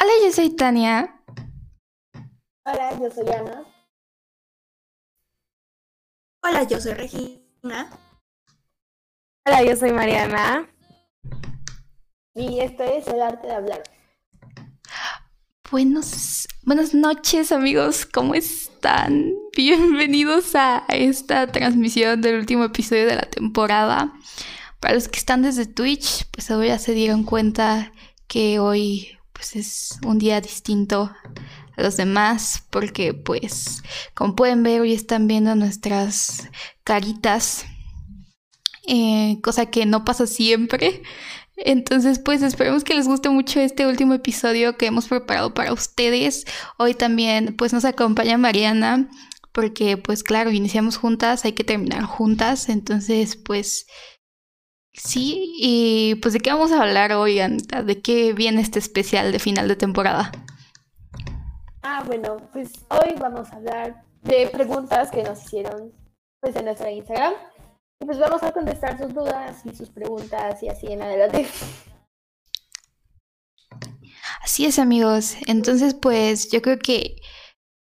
Hola, yo soy Tania. Hola, yo soy Ana. Hola, yo soy Regina. Hola, yo soy Mariana. Y esto es el arte de hablar. Buenos, buenas noches amigos, ¿cómo están? Bienvenidos a esta transmisión del último episodio de la temporada. Para los que están desde Twitch, pues ahora ya se dieron cuenta que hoy pues es un día distinto a los demás porque pues como pueden ver hoy están viendo nuestras caritas, eh, cosa que no pasa siempre. Entonces, pues esperemos que les guste mucho este último episodio que hemos preparado para ustedes. Hoy también, pues nos acompaña Mariana, porque pues claro, iniciamos juntas, hay que terminar juntas. Entonces, pues sí, y pues de qué vamos a hablar hoy, Anita, de qué viene este especial de final de temporada. Ah, bueno, pues hoy vamos a hablar de preguntas que nos hicieron pues en nuestra Instagram. Y pues vamos a contestar sus dudas y sus preguntas y así en adelante. Así es, amigos. Entonces, pues yo creo que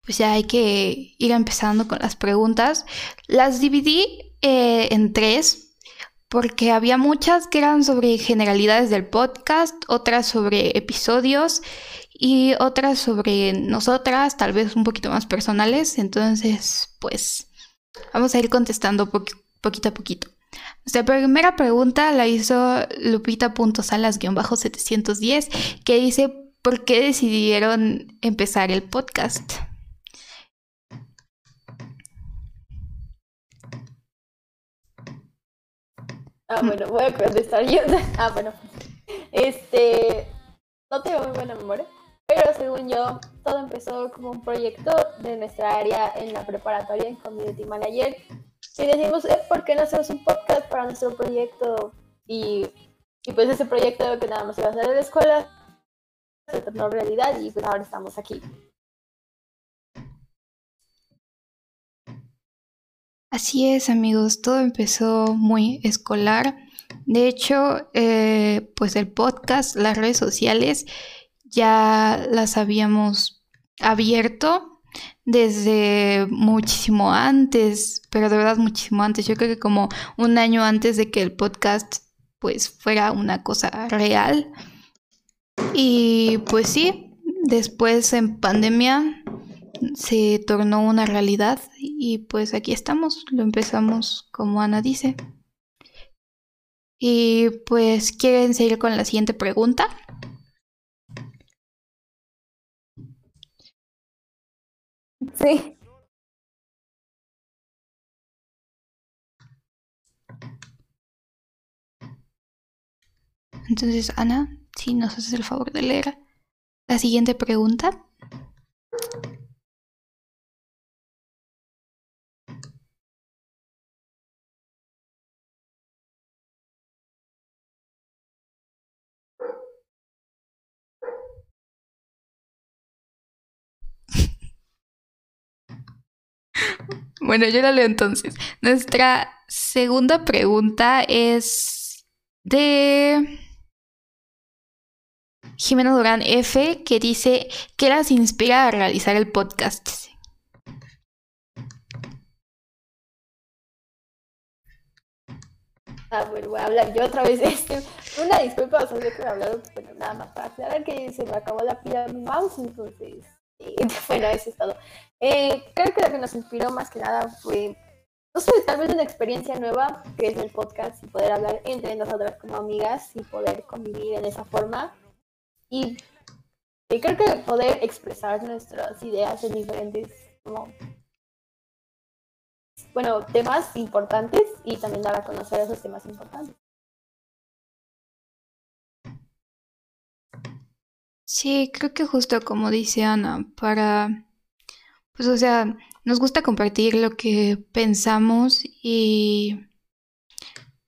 pues ya hay que ir empezando con las preguntas. Las dividí eh, en tres porque había muchas que eran sobre generalidades del podcast, otras sobre episodios y otras sobre nosotras, tal vez un poquito más personales. Entonces, pues vamos a ir contestando poquito a poquito. Nuestra primera pregunta la hizo lupita.salas-710, que dice, ¿por qué decidieron empezar el podcast? Ah, bueno, voy a contestar yo. Ah, bueno. Este, no tengo muy buena memoria, pero según yo, todo empezó como un proyecto de nuestra área en la preparatoria en Community Manager y decimos, eh, ¿por qué no hacemos un podcast para nuestro proyecto? Y, y pues ese proyecto que nada más iba a hacer en la escuela se tornó realidad y pues ahora estamos aquí. Así es, amigos, todo empezó muy escolar. De hecho, eh, pues el podcast, las redes sociales, ya las habíamos abierto desde muchísimo antes, pero de verdad muchísimo antes. Yo creo que como un año antes de que el podcast pues fuera una cosa real. Y pues sí, después en pandemia se tornó una realidad y pues aquí estamos, lo empezamos como Ana dice. Y pues quieren seguir con la siguiente pregunta. Sí. Entonces, Ana, si nos haces el favor de leer la siguiente pregunta. Bueno, yo la leo entonces. Nuestra segunda pregunta es de Jimena Durán F, que dice, ¿qué las inspira a realizar el podcast? Ah, bueno, voy a hablar yo otra vez. Este, una disculpa, sea, que he hablado, pero nada más para que se me acabó la pila de mi mouse, entonces, bueno, eso es todo. Eh, creo que lo que nos inspiró más que nada fue, no sé, tal vez una experiencia nueva, que es el podcast, y poder hablar entre nosotras como amigas y poder convivir en esa forma. Y, creo que poder expresar nuestras ideas en diferentes, bueno, temas importantes y también dar a conocer esos temas importantes. Sí, creo que justo como dice Ana, para pues o sea, nos gusta compartir lo que pensamos y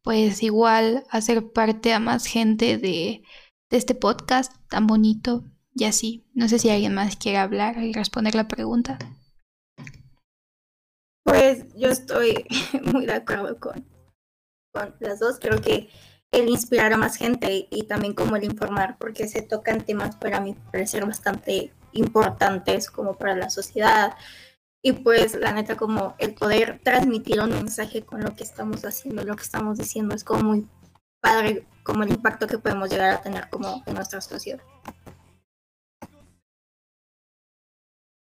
pues igual hacer parte a más gente de, este podcast tan bonito y así. No sé si alguien más quiere hablar y responder la pregunta. Pues yo estoy muy de acuerdo con, las dos. Creo que el inspirar a más gente y también como el informar, porque se tocan temas para mí parecer bastante importantes como para la sociedad. Y pues la neta como el poder transmitir un mensaje con lo que estamos haciendo, lo que estamos diciendo, es como muy padre como el impacto que podemos llegar a tener como en nuestra sociedad.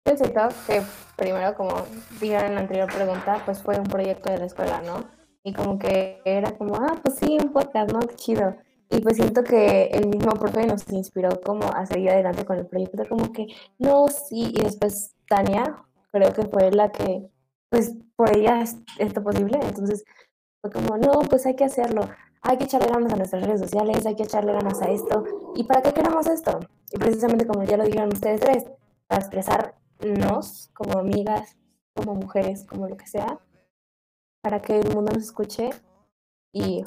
Yo que primero, como dijeron en la anterior pregunta, pues fue un proyecto de la escuela, ¿no? Y como que era como, ah, pues sí, un podcast, ¿no? Qué chido. Y pues siento que el mismo profe nos inspiró como a seguir adelante con el proyecto, como que, no, sí, y después Tania, creo que fue la que, pues por ella es esto posible, entonces fue como, no, pues hay que hacerlo, hay que echarle ganas a nuestras redes sociales, hay que echarle ganas a esto, ¿y para qué queremos esto? Y precisamente como ya lo dijeron ustedes tres, para expresarnos como amigas, como mujeres, como lo que sea, para que el mundo nos escuche y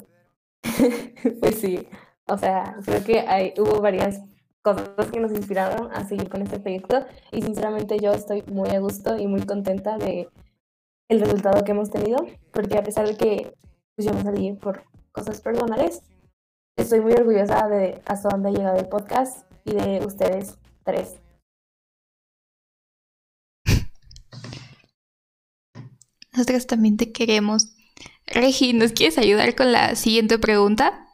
pues sí, o sea, creo que hay, hubo varias cosas que nos inspiraron a seguir con este proyecto y sinceramente yo estoy muy a gusto y muy contenta de el resultado que hemos tenido, porque a pesar de que pues, yo me salí por cosas personales, estoy muy orgullosa de hasta dónde ha llegado el podcast y de ustedes tres. Nosotros también te queremos. Regi, ¿nos quieres ayudar con la siguiente pregunta?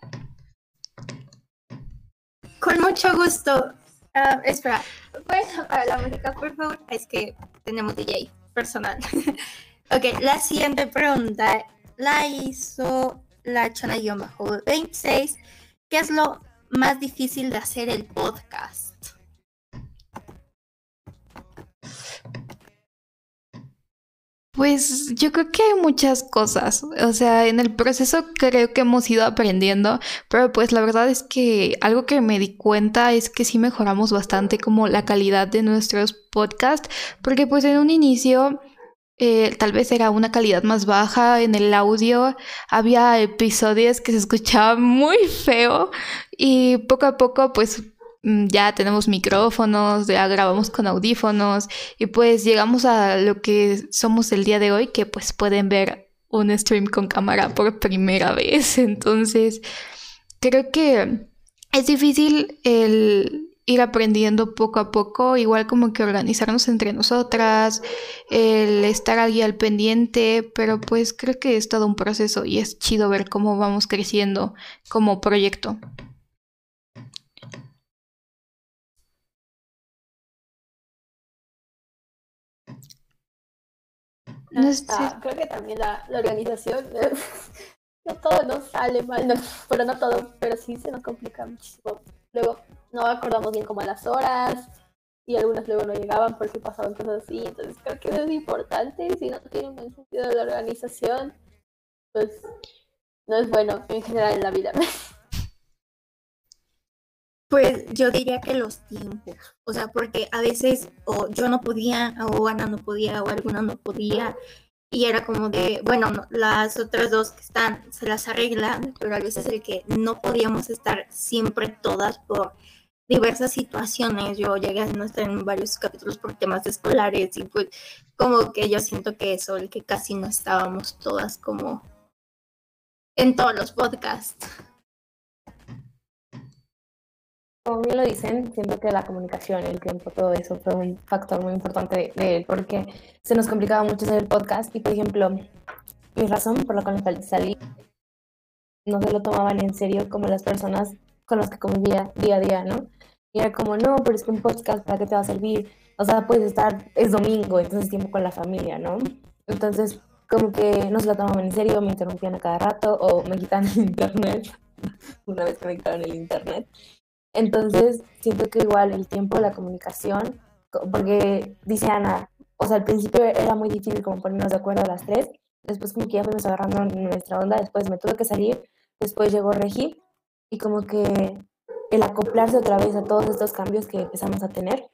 Con mucho gusto. Uh, espera, ¿puedes apagar la música, por favor? Es que tenemos DJ personal. ok, la siguiente pregunta la hizo la chana-26. ¿Qué es lo más difícil de hacer el podcast? Pues yo creo que hay muchas cosas, o sea, en el proceso creo que hemos ido aprendiendo, pero pues la verdad es que algo que me di cuenta es que sí mejoramos bastante como la calidad de nuestros podcasts, porque pues en un inicio eh, tal vez era una calidad más baja en el audio, había episodios que se escuchaban muy feo y poco a poco pues ya tenemos micrófonos, ya grabamos con audífonos y pues llegamos a lo que somos el día de hoy, que pues pueden ver un stream con cámara por primera vez. Entonces, creo que es difícil el ir aprendiendo poco a poco, igual como que organizarnos entre nosotras, el estar allí al pendiente, pero pues creo que es todo un proceso y es chido ver cómo vamos creciendo como proyecto. Ah, creo que también la, organización, no todo nos sale mal, no, pero no todo, pero sí se nos complica muchísimo. Luego no acordamos bien como a las horas y algunas luego no llegaban porque pasaban cosas así, entonces creo que eso es importante, si no tiene un sentido de la organización, pues no es bueno en general en la vida. Pues yo diría que los tiempos, o sea, porque a veces o yo no podía, o Ana no podía, o alguna no podía, y era como de, bueno, las otras dos que están se las arreglan, pero a veces el que no podíamos estar siempre todas por diversas situaciones. Yo llegué a no estar en varios capítulos por temas escolares y pues como que yo siento que eso, el que casi no estábamos todas como en todos los podcasts. Como bien lo dicen, siento que la comunicación, el tiempo, todo eso fue un factor muy importante de, él, porque se nos complicaba mucho hacer el podcast y, por ejemplo, mi razón por la cual salí no se lo tomaban en serio como las personas con las que convivía día a día, ¿no? Y era como, no, pero es que un podcast, ¿para qué te va a servir? O sea, puedes estar, es domingo, entonces tiempo con la familia, ¿no? Entonces, como que no se lo tomaban en serio, me interrumpían a cada rato o me quitan el internet, una vez que me quitaron el internet. Entonces, siento que igual el tiempo, la comunicación, porque dice Ana, o sea, al principio era muy difícil como ponernos de acuerdo a las tres, después como que ya fuimos agarrando nuestra onda, después me tuve que salir, después llegó Regi, y como que el acoplarse otra vez a todos estos cambios que empezamos a tener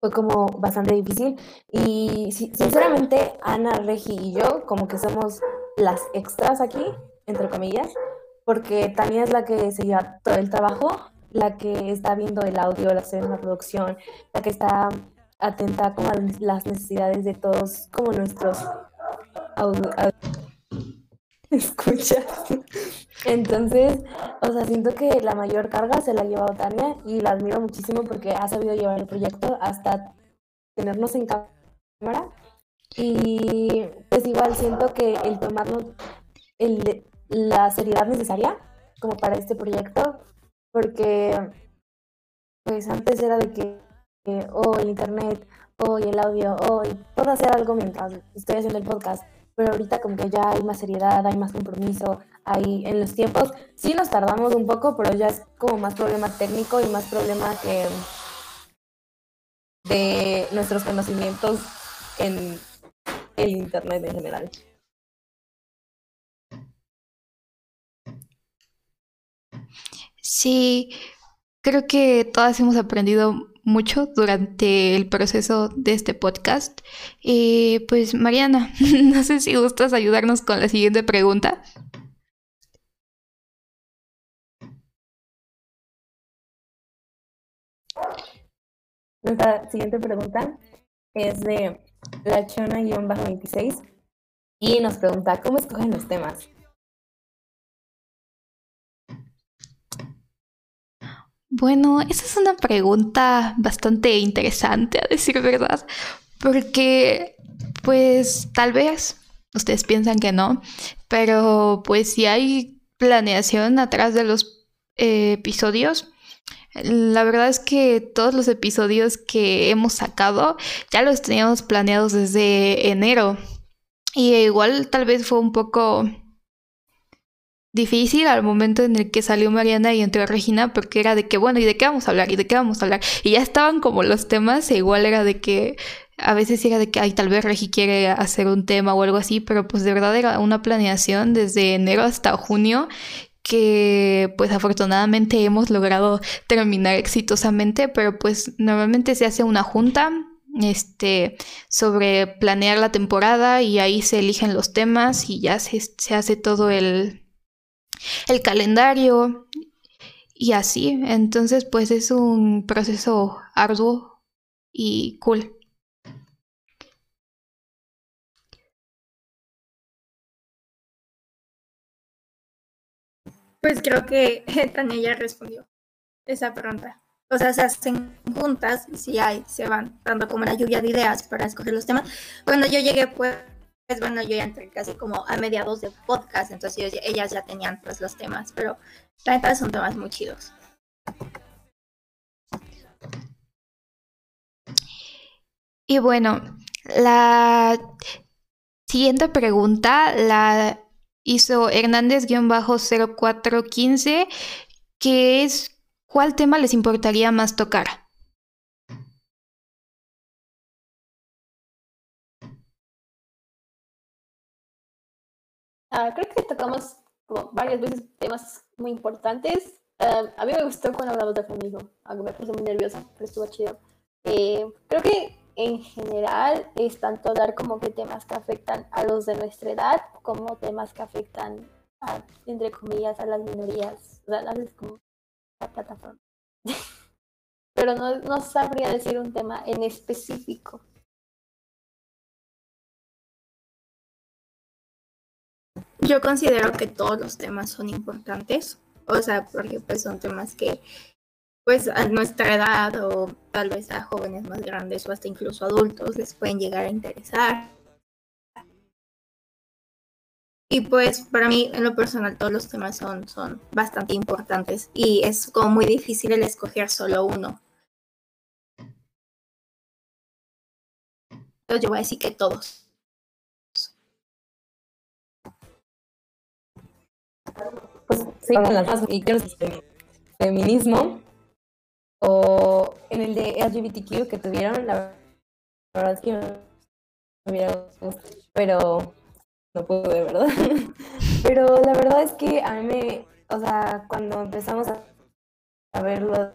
fue como bastante difícil. Y sinceramente, Ana, Regi y yo, como que somos las extras aquí, entre comillas, porque Tania es la que se lleva todo el trabajo la que está viendo el audio, la que la producción, la que está atenta como a las necesidades de todos, como nuestros escucha. Entonces, o sea, siento que la mayor carga se la ha llevado Tania y la admiro muchísimo porque ha sabido llevar el proyecto hasta tenernos en cámara. Y pues igual siento que el tomarnos el, la seriedad necesaria como para este proyecto, porque pues antes era de que, oh, el internet, oh, el audio, oh, puedo hacer algo mientras estoy haciendo el podcast pero ahorita como que ya hay más seriedad, hay más compromiso, hay en los tiempos, sí nos tardamos un poco, pero ya es como más problema técnico y más problema que de nuestros conocimientos en el internet en general. Sí, creo que todas hemos aprendido mucho durante el proceso de este podcast. Eh, pues Mariana, no sé si gustas ayudarnos con la siguiente pregunta. Nuestra siguiente pregunta es de la Chona-26 y nos pregunta, ¿cómo escogen los temas? Bueno, esa es una pregunta bastante interesante, a decir verdad, porque pues tal vez ustedes piensan que no, pero pues si hay planeación atrás de los episodios, la verdad es que todos los episodios que hemos sacado ya los teníamos planeados desde enero. Y igual tal vez fue un poco difícil al momento en el que salió Mariana y entró Regina, porque era de que, bueno, ¿y de qué vamos a hablar? ¿Y de qué vamos a hablar? Y ya estaban como los temas, e igual era de que a veces era de que, ay, tal vez Regi quiere hacer un tema o algo así, pero pues de verdad era una planeación desde enero hasta junio que pues afortunadamente hemos logrado terminar exitosamente, pero pues normalmente se hace una junta este sobre planear la temporada y ahí se eligen los temas y ya se, se hace todo el el calendario y así. Entonces, pues es un proceso arduo y cool. Pues creo que Tania ya respondió esa pregunta. O sea, se hacen juntas y si hay, se van dando como la lluvia de ideas para escoger los temas. Cuando yo llegué, pues pues bueno, yo ya entré casi como a mediados de podcast, entonces ellas ya tenían pues los temas, pero la verdad son temas muy chidos. Y bueno, la siguiente pregunta la hizo Hernández-0415, que es ¿cuál tema les importaría más tocar? Ah, creo que tocamos como varias veces temas muy importantes. Ah, a mí me gustó cuando hablamos de feminismo, aunque me puse muy nerviosa, pero estuvo chido. Eh, creo que en general es tanto dar como que temas que afectan a los de nuestra edad como temas que afectan a, entre comillas, a las minorías. O sea, como la plataforma. pero no, no sabría decir un tema en específico. Yo considero que todos los temas son importantes, o sea, porque pues son temas que pues a nuestra edad o tal vez a jóvenes más grandes o hasta incluso adultos les pueden llegar a interesar. Y pues para mí en lo personal todos los temas son, son bastante importantes y es como muy difícil el escoger solo uno. Entonces yo voy a decir que todos. Pues con las más y feminismo o en el de LGBTQ que tuvieron, la verdad es que me hubiera pero no pude, ¿verdad? pero la verdad es que a mí me, o sea, cuando empezamos a, a ver lo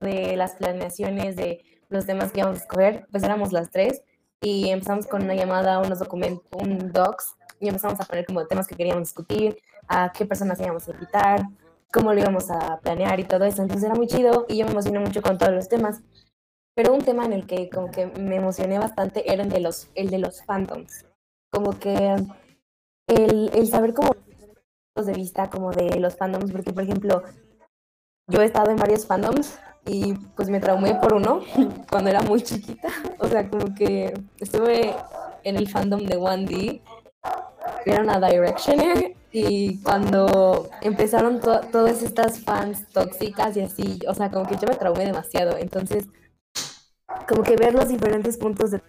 de las planeaciones de los temas que íbamos a escoger, pues éramos las tres y empezamos con una llamada, unos documentos, un docs y empezamos a poner como temas que queríamos discutir, a qué personas íbamos a invitar, cómo lo íbamos a planear y todo eso. Entonces era muy chido y yo me emocioné mucho con todos los temas. Pero un tema en el que como que me emocioné bastante era el de los, el de los phantoms. Como que el, el saber como de vista como de los fandoms, porque por ejemplo, yo he estado en varios fandoms y pues me traumé por uno cuando era muy chiquita. O sea, como que estuve en el fandom de 1D, que era una Directioner, y cuando empezaron todas estas fans tóxicas y así, o sea, como que yo me traumé demasiado. Entonces, como que ver los diferentes puntos de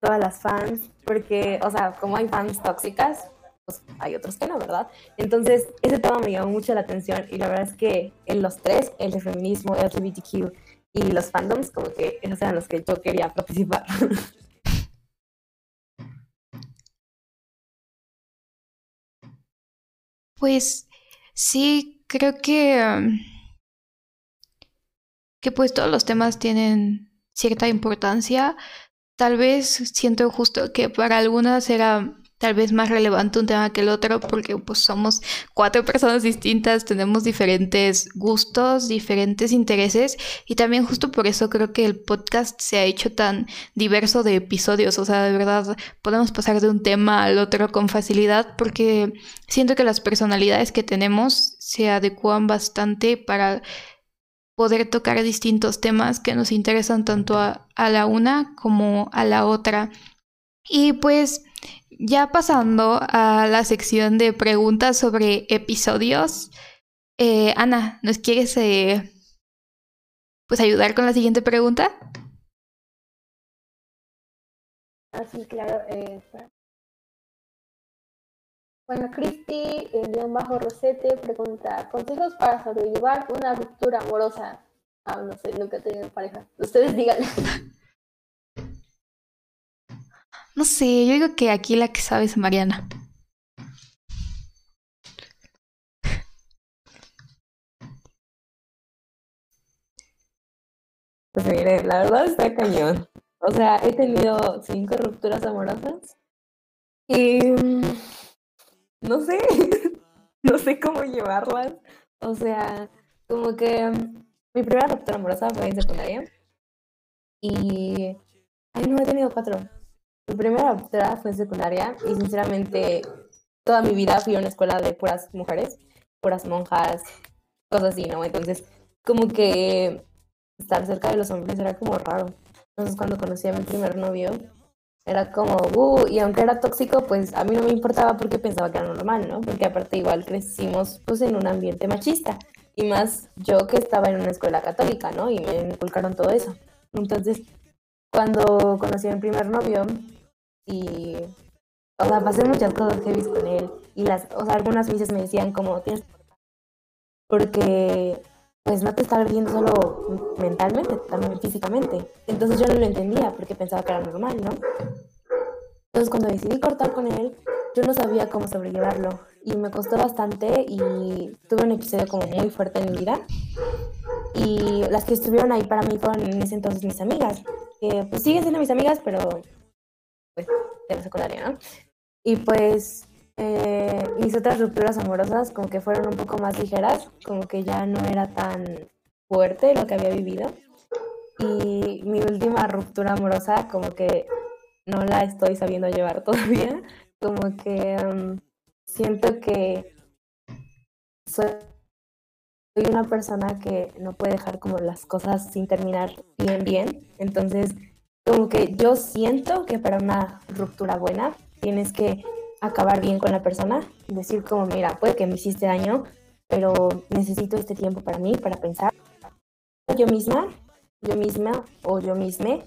todas las fans, porque, o sea, como hay fans tóxicas, pues hay otros que no, ¿verdad? Entonces, ese tema me llamó mucho la atención y la verdad es que en los tres, el de feminismo, LGBTQ y los fandoms, como que esos eran los que yo quería participar. Pues sí, creo que, que pues todos los temas tienen cierta importancia. Tal vez siento justo que para algunas era tal vez más relevante un tema que el otro porque pues somos cuatro personas distintas, tenemos diferentes gustos, diferentes intereses y también justo por eso creo que el podcast se ha hecho tan diverso de episodios, o sea, de verdad podemos pasar de un tema al otro con facilidad porque siento que las personalidades que tenemos se adecuan bastante para poder tocar distintos temas que nos interesan tanto a, a la una como a la otra. Y pues ya pasando a la sección de preguntas sobre episodios, eh, Ana, ¿nos quieres eh, pues ayudar con la siguiente pregunta? Ah, sí, claro. Eh, bueno, Cristi, guion bajo Rosete, pregunta, consejos para sobrellevar una ruptura amorosa. Ah, no sé, nunca he tenido pareja. Ustedes digan. No sé, yo digo que aquí la que sabe es Mariana. Pues mire, la verdad está cañón. O sea, he tenido cinco rupturas amorosas y mm, no sé, no sé cómo llevarlas. O sea, como que mm, mi primera ruptura amorosa fue en secundaria y... Ay, no, he tenido cuatro. Mi primera ruptura fue en secundaria y sinceramente toda mi vida fui a una escuela de puras mujeres, puras monjas, cosas así, ¿no? Entonces, como que estar cerca de los hombres era como raro. Entonces, cuando conocí a mi primer novio, era como, uh, y aunque era tóxico, pues a mí no me importaba porque pensaba que era normal, ¿no? Porque aparte igual crecimos pues en un ambiente machista. Y más yo que estaba en una escuela católica, ¿no? Y me inculcaron todo eso. Entonces, cuando conocí a mi primer novio, y, o sea, pasé muchas cosas heavy con él. Y las, o sea, algunas veces me decían como, tienes porque pues no te estaba viendo solo mentalmente, también físicamente. Entonces yo no lo entendía porque pensaba que era normal, ¿no? Entonces cuando decidí cortar con él, yo no sabía cómo sobrellevarlo y me costó bastante y tuve un episodio como muy fuerte en mi vida. Y las que estuvieron ahí para mí fueron en ese entonces mis amigas, que pues siguen siendo mis amigas, pero pues, de la secundaria, ¿no? Y pues eh, mis otras rupturas amorosas como que fueron un poco más ligeras, como que ya no era tan fuerte lo que había vivido. Y mi última ruptura amorosa como que no la estoy sabiendo llevar todavía, como que um, siento que soy una persona que no puede dejar como las cosas sin terminar bien, bien. Entonces como que yo siento que para una ruptura buena tienes que acabar bien con la persona, decir como, mira, puede que me hiciste daño, pero necesito este tiempo para mí, para pensar yo misma, yo misma o yo misma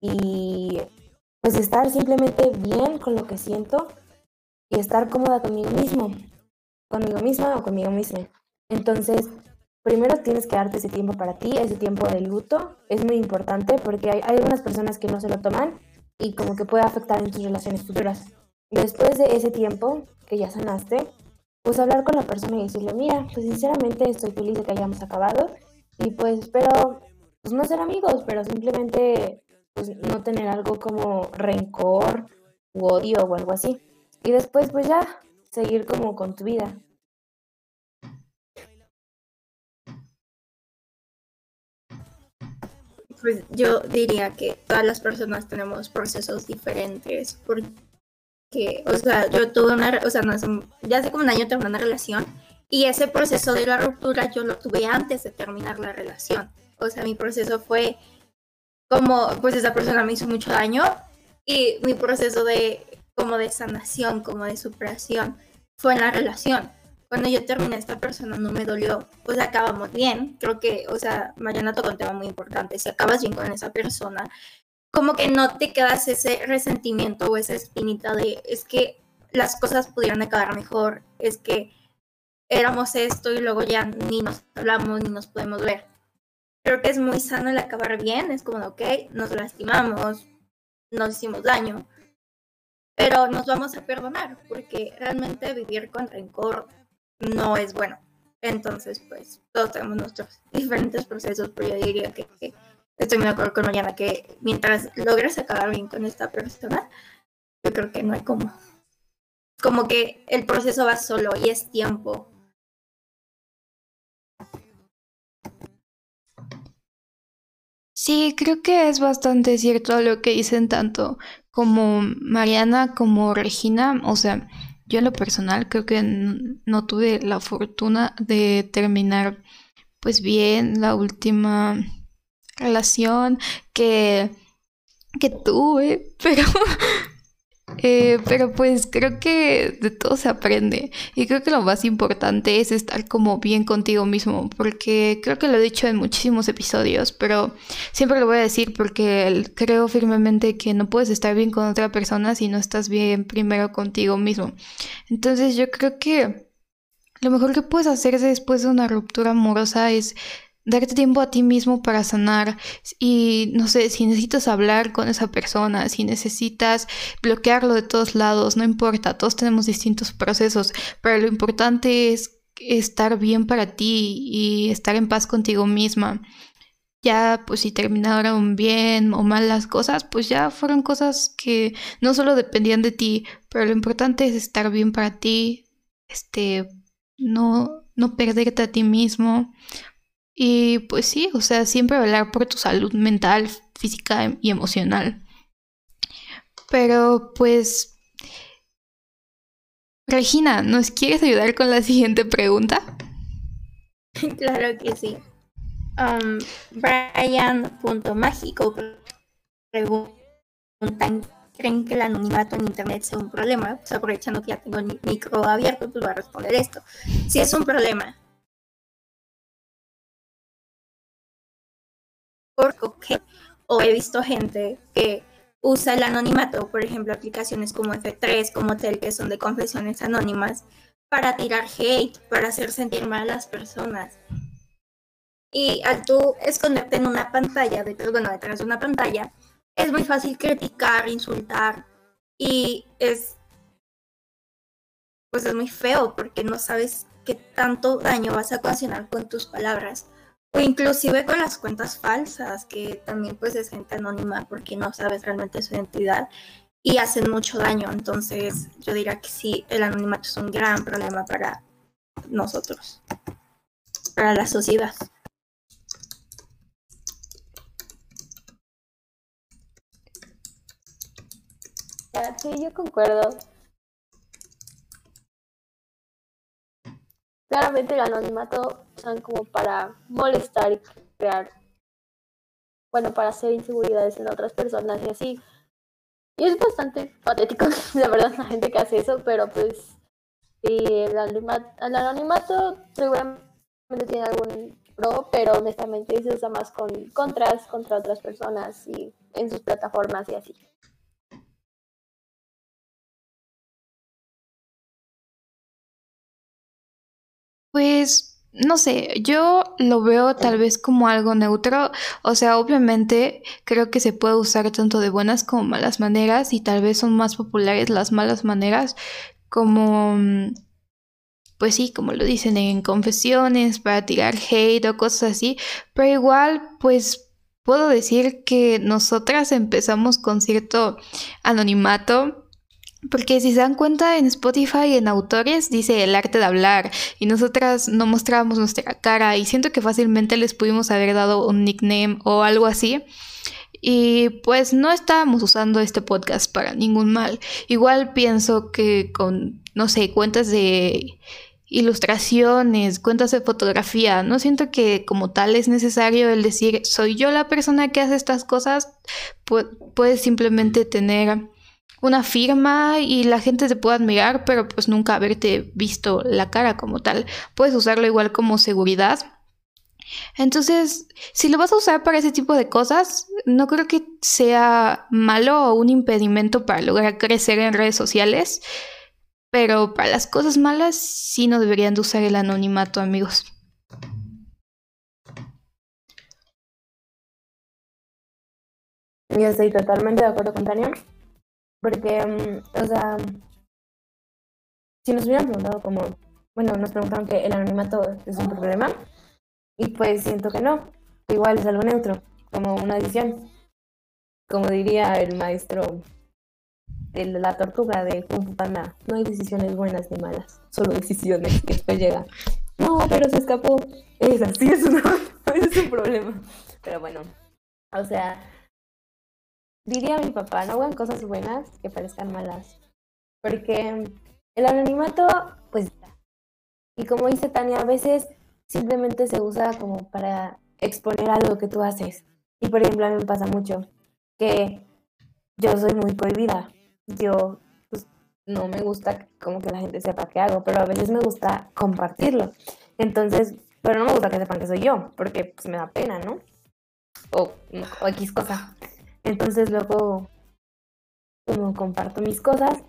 y pues estar simplemente bien con lo que siento y estar cómoda conmigo mismo, conmigo misma o conmigo misma. Entonces, primero tienes que darte ese tiempo para ti, ese tiempo de luto. Es muy importante porque hay, algunas personas que no se lo toman y como que puede afectar en tus relaciones futuras. Después de ese tiempo que ya sanaste, pues hablar con la persona y decirle, mira, pues sinceramente estoy feliz de que hayamos acabado y pues espero, pues no ser amigos, pero simplemente pues no tener algo como rencor u odio o algo así. Y después pues ya seguir como con tu vida. Pues yo diría que todas las personas tenemos procesos diferentes, porque que, o sea, yo tuve una, o sea, no, ya hace como un año terminé una relación y ese proceso de la ruptura yo lo tuve antes de terminar la relación. O sea, mi proceso fue como, pues esa persona me hizo mucho daño y mi proceso de, como de sanación, como de superación, fue en la relación. Cuando yo terminé esta persona no me dolió, pues acabamos bien. Creo que, o sea, Mariana tocó un tema muy importante. Si acabas bien con esa persona, como que no te quedas ese resentimiento o esa espinita de es que las cosas pudieran acabar mejor, es que éramos esto y luego ya ni nos hablamos ni nos podemos ver. Creo que es muy sano el acabar bien, es como, ok, nos lastimamos, nos hicimos daño, pero nos vamos a perdonar porque realmente vivir con rencor no es bueno. Entonces, pues todos tenemos nuestros diferentes procesos, pero yo diría que, estoy muy de acuerdo con Mariana que mientras logres acabar bien con esta persona, yo creo que no hay como, como que el proceso va solo y es tiempo. Sí, creo que es bastante cierto lo que dicen tanto como Mariana como Regina. O sea, yo en lo personal creo que no tuve la fortuna de terminar pues bien la última relación que, que tuve, pero eh, pero pues creo que de todo se aprende. Y creo que lo más importante es estar como bien contigo mismo porque creo que lo he dicho en muchísimos episodios pero siempre lo voy a decir porque creo firmemente que no puedes estar bien con otra persona si no estás bien primero contigo mismo. Entonces yo creo que lo mejor que puedes hacer después de una ruptura amorosa es darte tiempo a ti mismo para sanar y no sé, si necesitas hablar con esa persona, si necesitas bloquearlo de todos lados, no importa, todos tenemos distintos procesos, pero lo importante es estar bien para ti y estar en paz contigo misma. Ya, pues si terminaron bien o mal las cosas, pues ya fueron cosas que no solo dependían de ti, pero lo importante es estar bien para ti, este, no, no perderte a ti mismo, y pues sí, o sea, siempre velar por tu salud mental, física y emocional. Pero pues... Regina, ¿nos quieres ayudar con la siguiente pregunta? claro que sí. Um, Brian.mágico preguntan, ¿creen que el anonimato en internet sea un problema? Pues aprovechando que ya tengo el micro abierto, pues voy a responder esto. Si es un problema, o he visto gente que usa el anonimato, por ejemplo, aplicaciones como F3, como Tel, que son de confesiones anónimas, para tirar hate, para hacer sentir mal a las personas. Y al tú esconderte en una pantalla, detrás, bueno, detrás de una pantalla, es muy fácil criticar, insultar, y es, pues es muy feo porque no sabes qué tanto daño vas a ocasionar con tus palabras. O inclusive con las cuentas falsas, que también pues es gente anónima porque no sabes realmente su identidad y hacen mucho daño. Entonces yo diría que sí, el anonimato es un gran problema para nosotros, para la sociedad. Sí, yo concuerdo. claramente el anonimato son como para molestar y crear, bueno, para hacer inseguridades en otras personas y así. Y es bastante patético, la verdad, la gente que hace eso, pero pues el anonimato, el anonimato seguramente tiene algún pro, pero honestamente se usa más con contras contra otras personas y en sus plataformas y así. Pues no sé, yo lo veo tal vez como algo neutro, o sea, obviamente creo que se puede usar tanto de buenas como malas maneras y tal vez son más populares las malas maneras como, pues sí, como lo dicen en confesiones, para tirar hate o cosas así, pero igual, pues puedo decir que nosotras empezamos con cierto anonimato porque si se dan cuenta en Spotify, en autores, dice el arte de hablar y nosotras no mostrábamos nuestra cara y siento que fácilmente les pudimos haber dado un nickname o algo así. Y pues no estábamos usando este podcast para ningún mal. Igual pienso que con, no sé, cuentas de ilustraciones, cuentas de fotografía. No siento que como tal es necesario el decir soy yo la persona que hace estas cosas. puedes simplemente tener una firma y la gente te puede admirar, pero pues nunca haberte visto la cara como tal. Puedes usarlo igual como seguridad. Entonces, si lo vas a usar para ese tipo de cosas, no creo que sea malo o un impedimento para lograr crecer en redes sociales. Pero para las cosas malas sí no deberían de usar el anonimato, amigos. Yo estoy totalmente de acuerdo con Tania. Porque, mm, o sea, si nos hubieran preguntado como, bueno, nos preguntaron que el anonimato es un problema, y pues siento que no, igual es algo neutro, como una decisión. Como diría el maestro de la tortuga de Kung Fu Panda, no hay decisiones buenas ni malas, solo decisiones que después llegan. No, pero se escapó. Es así, es, es un problema. Pero bueno, o sea, diría mi papá, no hagan cosas buenas que parezcan malas. Porque el anonimato, pues, y como dice Tania, a veces simplemente se usa como para exponer algo que tú haces. Y por ejemplo, a mí me pasa mucho que yo soy muy prohibida yo pues, no me gusta como que la gente sepa qué hago, pero a veces me gusta compartirlo. Entonces, pero no me gusta que sepan que soy yo, porque pues me da pena, ¿no? O, o X cosa. Entonces luego como comparto mis cosas,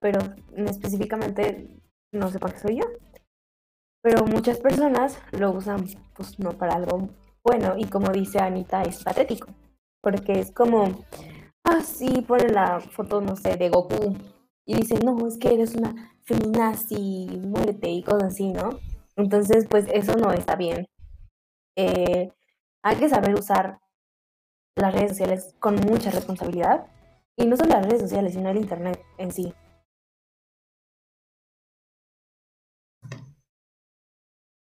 pero específicamente no sepan que soy yo. Pero muchas personas lo usan pues no para algo bueno y como dice Anita es patético, porque es como ah, pone la foto, no sé, de Goku y dice, no, es que eres una feminazi, muérete y cosas así, ¿no? Entonces, pues eso no está bien. Eh, hay que saber usar las redes sociales con mucha responsabilidad. Y no solo las redes sociales, sino el Internet en sí.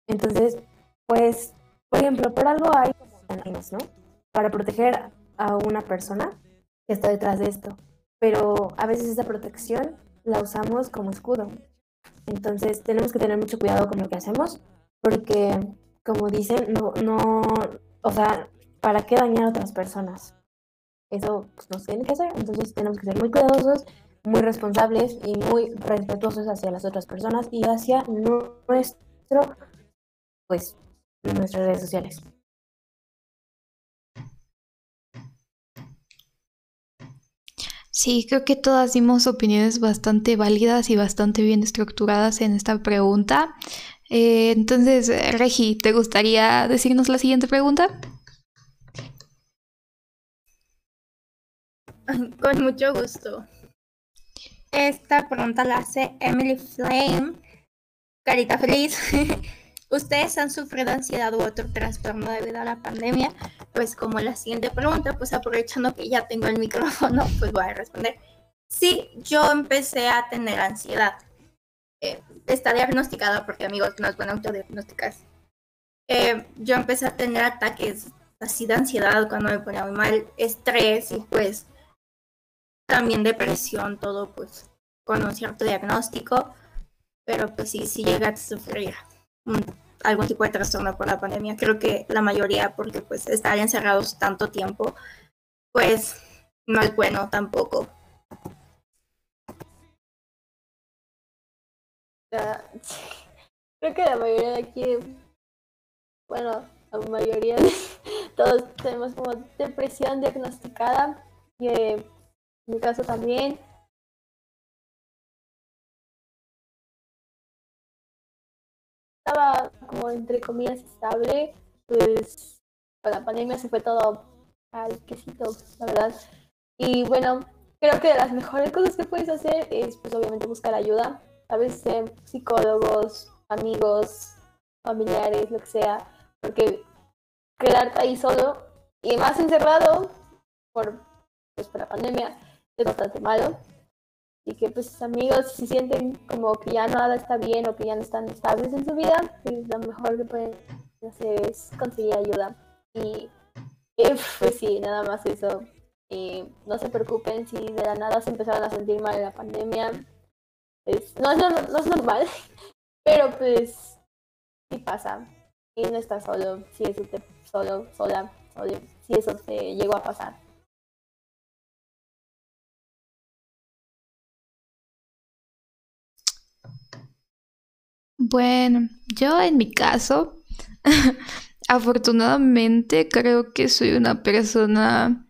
Entonces, pues, por ejemplo, por algo hay ¿no? Para proteger a una persona que está detrás de esto. Pero a veces esa protección la usamos como escudo. Entonces tenemos que tener mucho cuidado con lo que hacemos porque, como dicen, no, no, o sea, ¿para qué dañar a otras personas? Eso pues, no tiene que hacer. Entonces tenemos que ser muy cuidadosos, muy responsables y muy respetuosos hacia las otras personas y hacia nuestro, pues, nuestras redes sociales. Sí, creo que todas dimos opiniones bastante válidas y bastante bien estructuradas en esta pregunta. Eh, entonces, Regi, ¿te gustaría decirnos la siguiente pregunta? Con mucho gusto. Esta pregunta la hace Emily Flame. Carita feliz. ¿Ustedes han sufrido ansiedad u otro trastorno debido a la pandemia? Pues como la siguiente pregunta, pues aprovechando que ya tengo el micrófono, pues voy a responder. Sí, yo empecé a tener ansiedad. Eh, está diagnosticada porque amigos no es bueno autodiagnosticarse. Eh, yo empecé a tener ataques así de ansiedad cuando me ponía muy mal, estrés y pues también depresión, todo pues con un cierto diagnóstico, pero pues sí, sí llegué a sufrir algún tipo de trastorno por la pandemia. Creo que la mayoría, porque pues estar encerrados tanto tiempo, pues no es bueno tampoco. Creo que la mayoría de aquí, bueno, la mayoría de todos tenemos como depresión diagnosticada y en mi caso también. estaba como entre comillas estable, pues con la pandemia se fue todo al quesito, la verdad. Y bueno, creo que de las mejores cosas que puedes hacer es pues obviamente buscar ayuda, a veces psicólogos, amigos, familiares, lo que sea, porque quedarte ahí solo y más encerrado por, pues, por la pandemia es bastante malo y que pues amigos se sienten como que ya nada está bien o que ya no están estables en su vida, pues lo mejor que pueden hacer es conseguir ayuda. Y Eh, pues sí, nada más eso. Eh, no se preocupen si de la nada se empezaron a sentir mal en la pandemia. Pues, no, no, no es normal, pero pues sí pasa. Y no estás solo, si eso te, solo, sola, solo, si eso te llegó a pasar. Bueno, yo en mi caso, afortunadamente creo que soy una persona,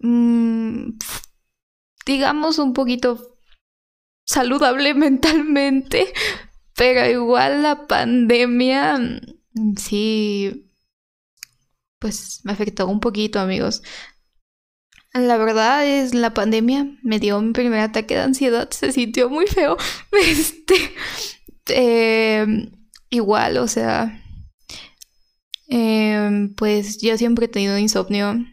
mm, digamos, un poquito saludable mentalmente, pero igual la pandemia, mm, sí, pues me afectó un poquito, amigos. La verdad es, la pandemia me dio mi primer ataque de ansiedad, se sintió muy feo. Este, eh, igual, o sea, eh, pues yo siempre he tenido insomnio.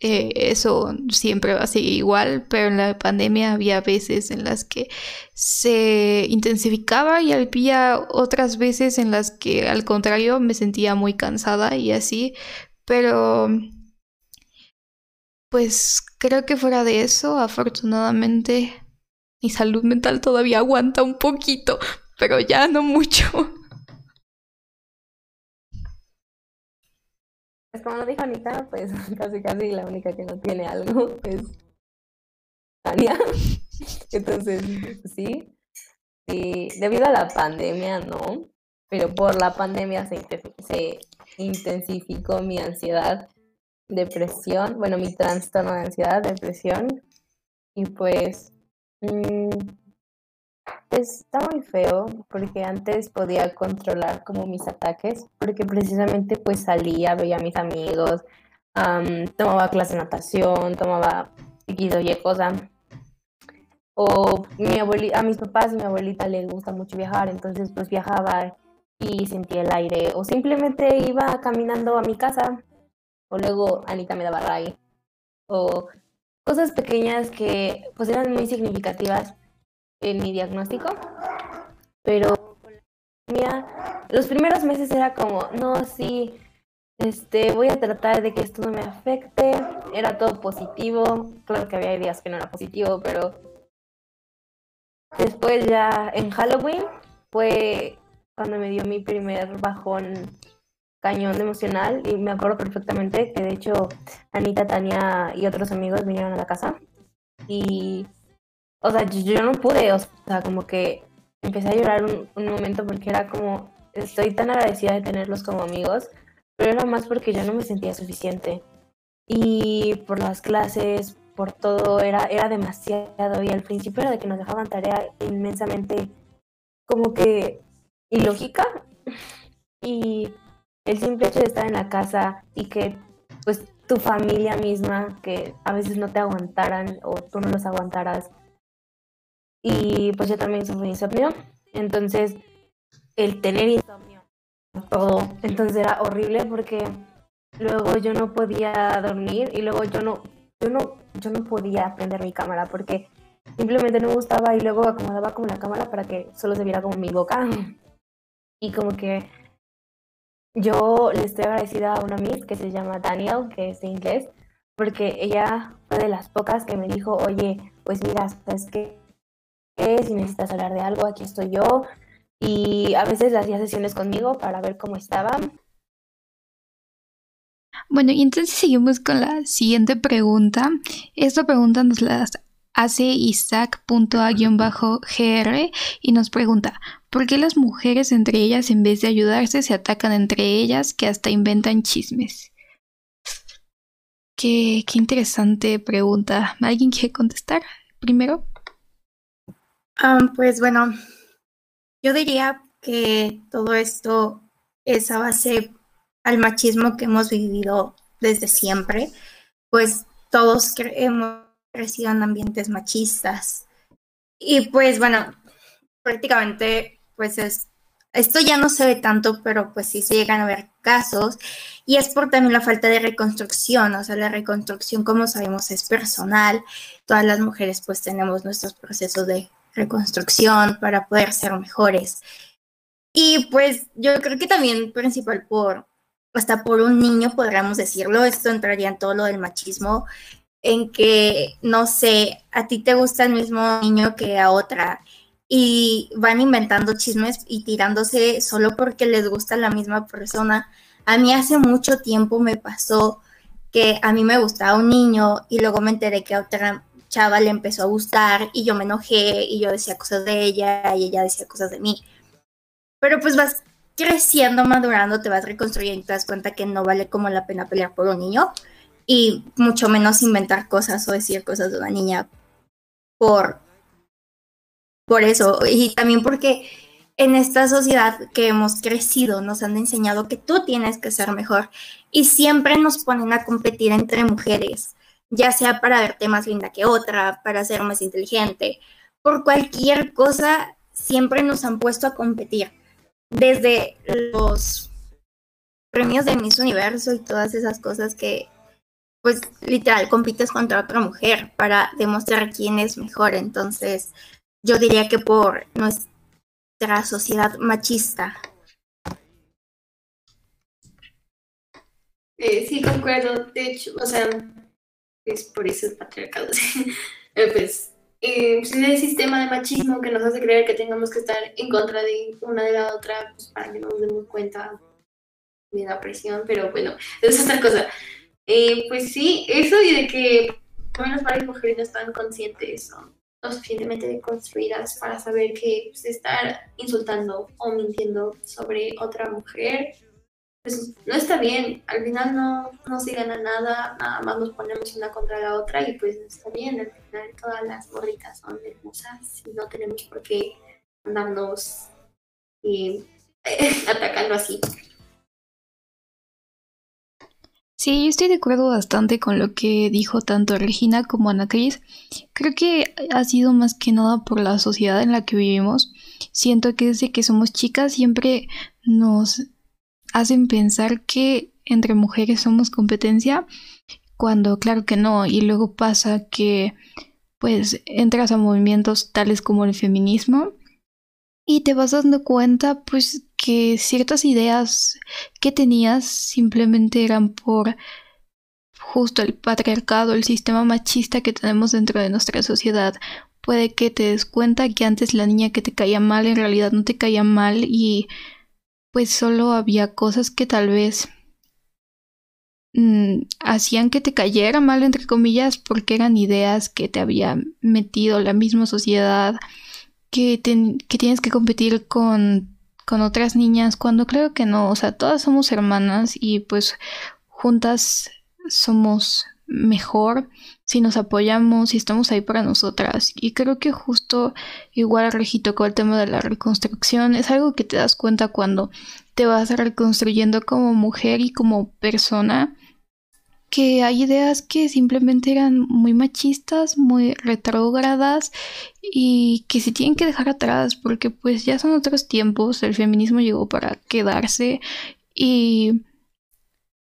Eh, eso siempre va a seguir igual, pero en la pandemia había veces en las que se intensificaba y había otras veces en las que al contrario me sentía muy cansada y así, pero pues creo que fuera de eso, afortunadamente mi salud mental todavía aguanta un poquito, pero ya no mucho. Pues como lo dijo Anita, pues casi casi la única que no tiene algo es Tania. Entonces, sí. Sí, debido a la pandemia, no. Pero por la pandemia se, se intensificó mi ansiedad, depresión, bueno, mi trastorno de ansiedad, depresión. Y pues mmm, Está muy feo porque antes podía controlar como mis ataques, porque precisamente pues salía, veía a mis amigos, tomaba clase de natación, tomaba líquido y cosa. O mi abuelita, a mis papás y mi abuelita les gusta mucho viajar, entonces pues viajaba y sentía el aire, o simplemente iba caminando a mi casa, o luego Anita me daba ray, o cosas pequeñas que pues eran muy significativas en mi diagnóstico, pero los primeros meses era como, no, sí, este, voy a tratar de que esto no me afecte, era todo positivo, claro que había días que no era positivo, pero después ya en Halloween fue cuando me dio mi primer bajón cañón emocional y me acuerdo perfectamente que de hecho Anita, Tania y otros amigos vinieron a la casa y o sea, yo, no pude, o sea, como que empecé a llorar un, momento porque era como, estoy tan agradecida de tenerlos como amigos, pero era más porque yo no me sentía suficiente. Y por las clases, por todo, era, era demasiado. Y al principio era de que nos dejaban tarea inmensamente como que ilógica. Y el simple hecho de estar en la casa y que pues tu familia misma, que a veces no te aguantaran o tú no los aguantaras, y pues yo también sufrí insomnio. Entonces, el tener insomnio, todo, entonces era horrible porque luego yo no podía dormir y luego yo no, yo no, yo no podía prender mi cámara porque simplemente no me gustaba y luego acomodaba como la cámara para que solo se viera como mi boca. Y como que yo le estoy agradecida a una miss que se llama Daniel, que es de inglés, porque ella fue de las pocas que me dijo, oye, pues mira, ¿sabes si necesitas hablar de algo, aquí estoy yo. Y a veces hacía sesiones conmigo para ver cómo estaba. Bueno, y entonces seguimos con la siguiente pregunta. Esta pregunta nos la hace Isaac.a-gr y nos pregunta, ¿por qué las mujeres entre ellas en vez de ayudarse se atacan entre ellas que hasta inventan chismes? Qué, qué interesante pregunta. ¿Alguien quiere contestar primero? Pues bueno, yo diría que todo esto es a base al machismo que hemos vivido desde siempre, pues todos hemos crecido en ambientes machistas. Y pues bueno, prácticamente pues es, esto ya no se ve tanto, pero pues sí se llegan a ver casos. Y es por también la falta de reconstrucción, o sea, la reconstrucción, como sabemos, es personal. Todas las mujeres pues tenemos nuestros procesos de reconstrucción, para poder ser mejores. Y pues yo creo que también principal por hasta por un niño, podríamos decirlo, esto entraría en todo lo del machismo, en que, no sé, a ti te gusta el mismo niño que a otra y van inventando chismes y tirándose solo porque les gusta la misma persona. A mí hace mucho tiempo me pasó que a mí me gustaba un niño y luego me enteré que a otra chava le empezó a gustar y yo me enojé y yo decía cosas de ella y ella decía cosas de mí. Pero pues vas creciendo, madurando, te vas reconstruyendo y te das cuenta que no vale como la pena pelear por un niño y mucho menos inventar cosas o decir cosas de una niña por, por eso. Y también porque en esta sociedad que hemos crecido nos han enseñado que tú tienes que ser mejor y siempre nos ponen a competir entre mujeres, ya sea para verte más linda que otra, para ser más inteligente, por cualquier cosa, siempre nos han puesto a competir. Desde los premios de Miss Universo y todas esas cosas que pues literal compites contra otra mujer para demostrar quién es mejor. Entonces, yo diría que por nuestra sociedad machista. Eh, sí, concuerdo. De hecho, o sea, es por eso el patriarcado. Eh, pues, eh, pues, el sistema de machismo que nos hace creer que tengamos que estar en contra de una de la otra pues, para que nos demos cuenta de la presión, pero bueno, es otra cosa. Eh, pues sí, eso y de que por menos varias mujeres no están conscientes o lo suficientemente construidas para saber que pues, estar insultando o mintiendo sobre otra mujer pues no está bien. Al final no, no se gana nada, nada más nos ponemos una contra la otra y pues no está bien. Al final todas las gorritas son hermosas y no tenemos por qué andarnos eh, atacando así. Sí, yo estoy de acuerdo bastante con lo que dijo tanto Regina como Ana Cris. Creo que ha sido más que nada por la sociedad en la que vivimos. Siento que desde que somos chicas siempre nos hacen pensar que entre mujeres somos competencia, cuando claro que no. Y luego pasa que pues entras a movimientos tales como el feminismo y te vas dando cuenta pues que ciertas ideas que tenías simplemente eran por justo el patriarcado, el sistema machista que tenemos dentro de nuestra sociedad. Puede que te des cuenta que antes la niña que te caía mal en realidad no te caía mal y pues solo había cosas que tal vez mm, hacían que te cayera mal entre comillas porque eran ideas que te había metido la misma sociedad que, que tienes que competir con, con otras niñas, cuando creo que no, o sea, todas somos hermanas y pues juntas somos mejor si nos apoyamos y estamos ahí para nosotras. Y creo que justo igual Regito con el tema de la reconstrucción es algo que te das cuenta cuando te vas reconstruyendo como mujer y como persona que hay ideas que simplemente eran muy machistas, muy retrógradas y que se tienen que dejar atrás porque pues ya son otros tiempos, el feminismo llegó para quedarse y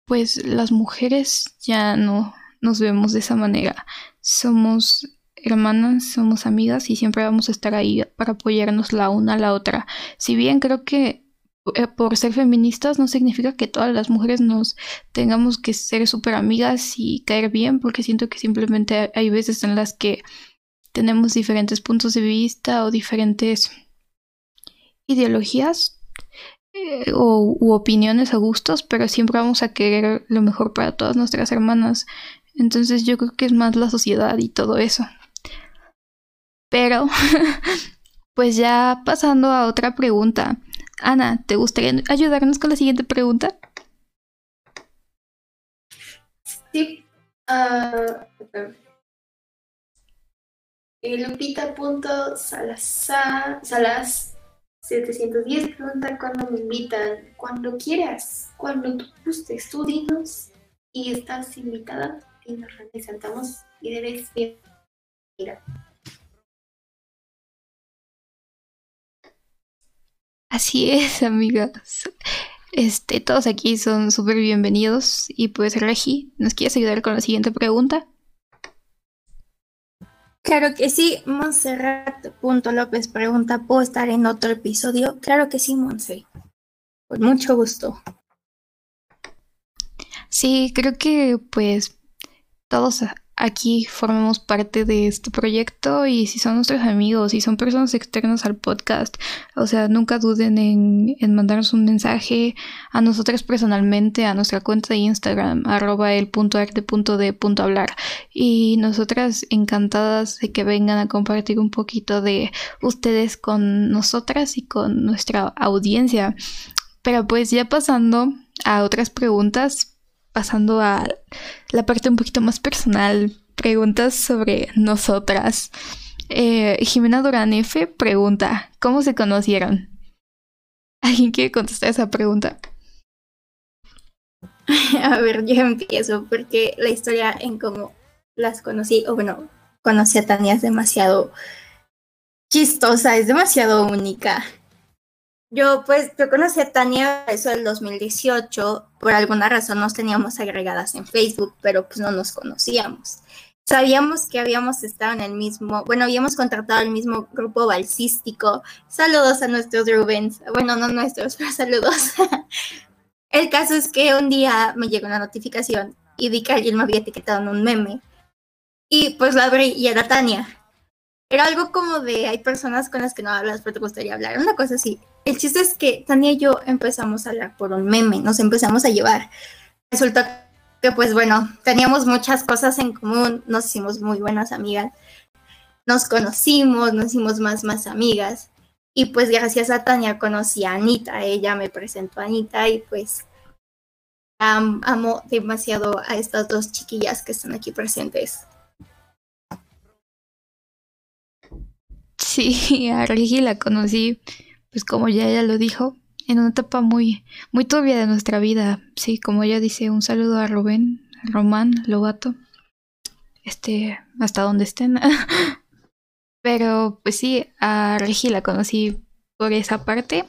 pues las mujeres ya no nos vemos de esa manera. Somos hermanas, somos amigas y siempre vamos a estar ahí para apoyarnos la una a la otra. Si bien creo que eh, por ser feministas no significa que todas las mujeres nos tengamos que ser súper amigas y caer bien, porque siento que simplemente hay veces en las que tenemos diferentes puntos de vista o diferentes ideologías eh, o u opiniones o gustos, pero siempre vamos a querer lo mejor para todas nuestras hermanas. Entonces yo creo que es más la sociedad y todo eso. Pero, pues ya pasando a otra pregunta. Ana, ¿te gustaría ayudarnos con la siguiente pregunta? Sí. Uh, Lupita.salazar, Salas 710 pregunta cuándo me invitan. Cuando quieras, cuando tú gustes, tú dinos y estás invitada y nos representamos y debes bien. Mira. Así es, amigas. Este, todos aquí son súper bienvenidos. Y pues, Regi, ¿nos quieres ayudar con la siguiente pregunta? Claro que sí, Montserrat.lópez pregunta, ¿puedo estar en otro episodio? Claro que sí, Monse. Con mucho gusto. Sí, creo que pues todos aquí formamos parte de este proyecto y si son nuestros amigos y son personas externas al podcast, o sea, nunca duden en, en mandarnos un mensaje a nosotras personalmente, a nuestra cuenta de Instagram, arroba el punto arte punto de punto hablar. Y nosotras encantadas de que vengan a compartir un poquito de ustedes con nosotras y con nuestra audiencia. Pero pues ya pasando a otras preguntas, pasando a la parte un poquito más personal, preguntas sobre nosotras. Eh, Jimena Durán F pregunta, ¿cómo se conocieron? ¿Alguien quiere contestar esa pregunta? A ver, yo empiezo porque la historia en cómo las conocí, o bueno, conocí a Tania es demasiado chistosa, es demasiado única. Yo pues, yo conocí a Tania eso del 2018, por alguna razón nos teníamos agregadas en Facebook, pero pues no nos conocíamos. Sabíamos que habíamos estado en el mismo, bueno, habíamos contratado el mismo grupo balsístico. Saludos a nuestros Rubens, bueno, no nuestros, pero saludos. el caso es que un día me llegó una notificación y vi que alguien me había etiquetado en un meme. Y pues la abrí y era Tania. Era algo como de hay personas con las que no hablas, pero te gustaría hablar, una cosa así. El chiste es que Tania y yo empezamos a hablar por un meme, nos empezamos a llevar. Resulta que pues bueno, teníamos muchas cosas en común, nos hicimos muy buenas amigas, nos conocimos, nos hicimos más, más amigas. Y pues gracias a Tania conocí a Anita, ella me presentó a Anita y pues amo demasiado a estas dos chiquillas que están aquí presentes. Sí, a Regi la conocí, pues como ya ella lo dijo, en una etapa muy, muy turbia de nuestra vida. Sí, como ella dice, un saludo a Rubén, Román, Lobato, este, hasta donde estén. Pero pues sí, a Regi la conocí por esa parte.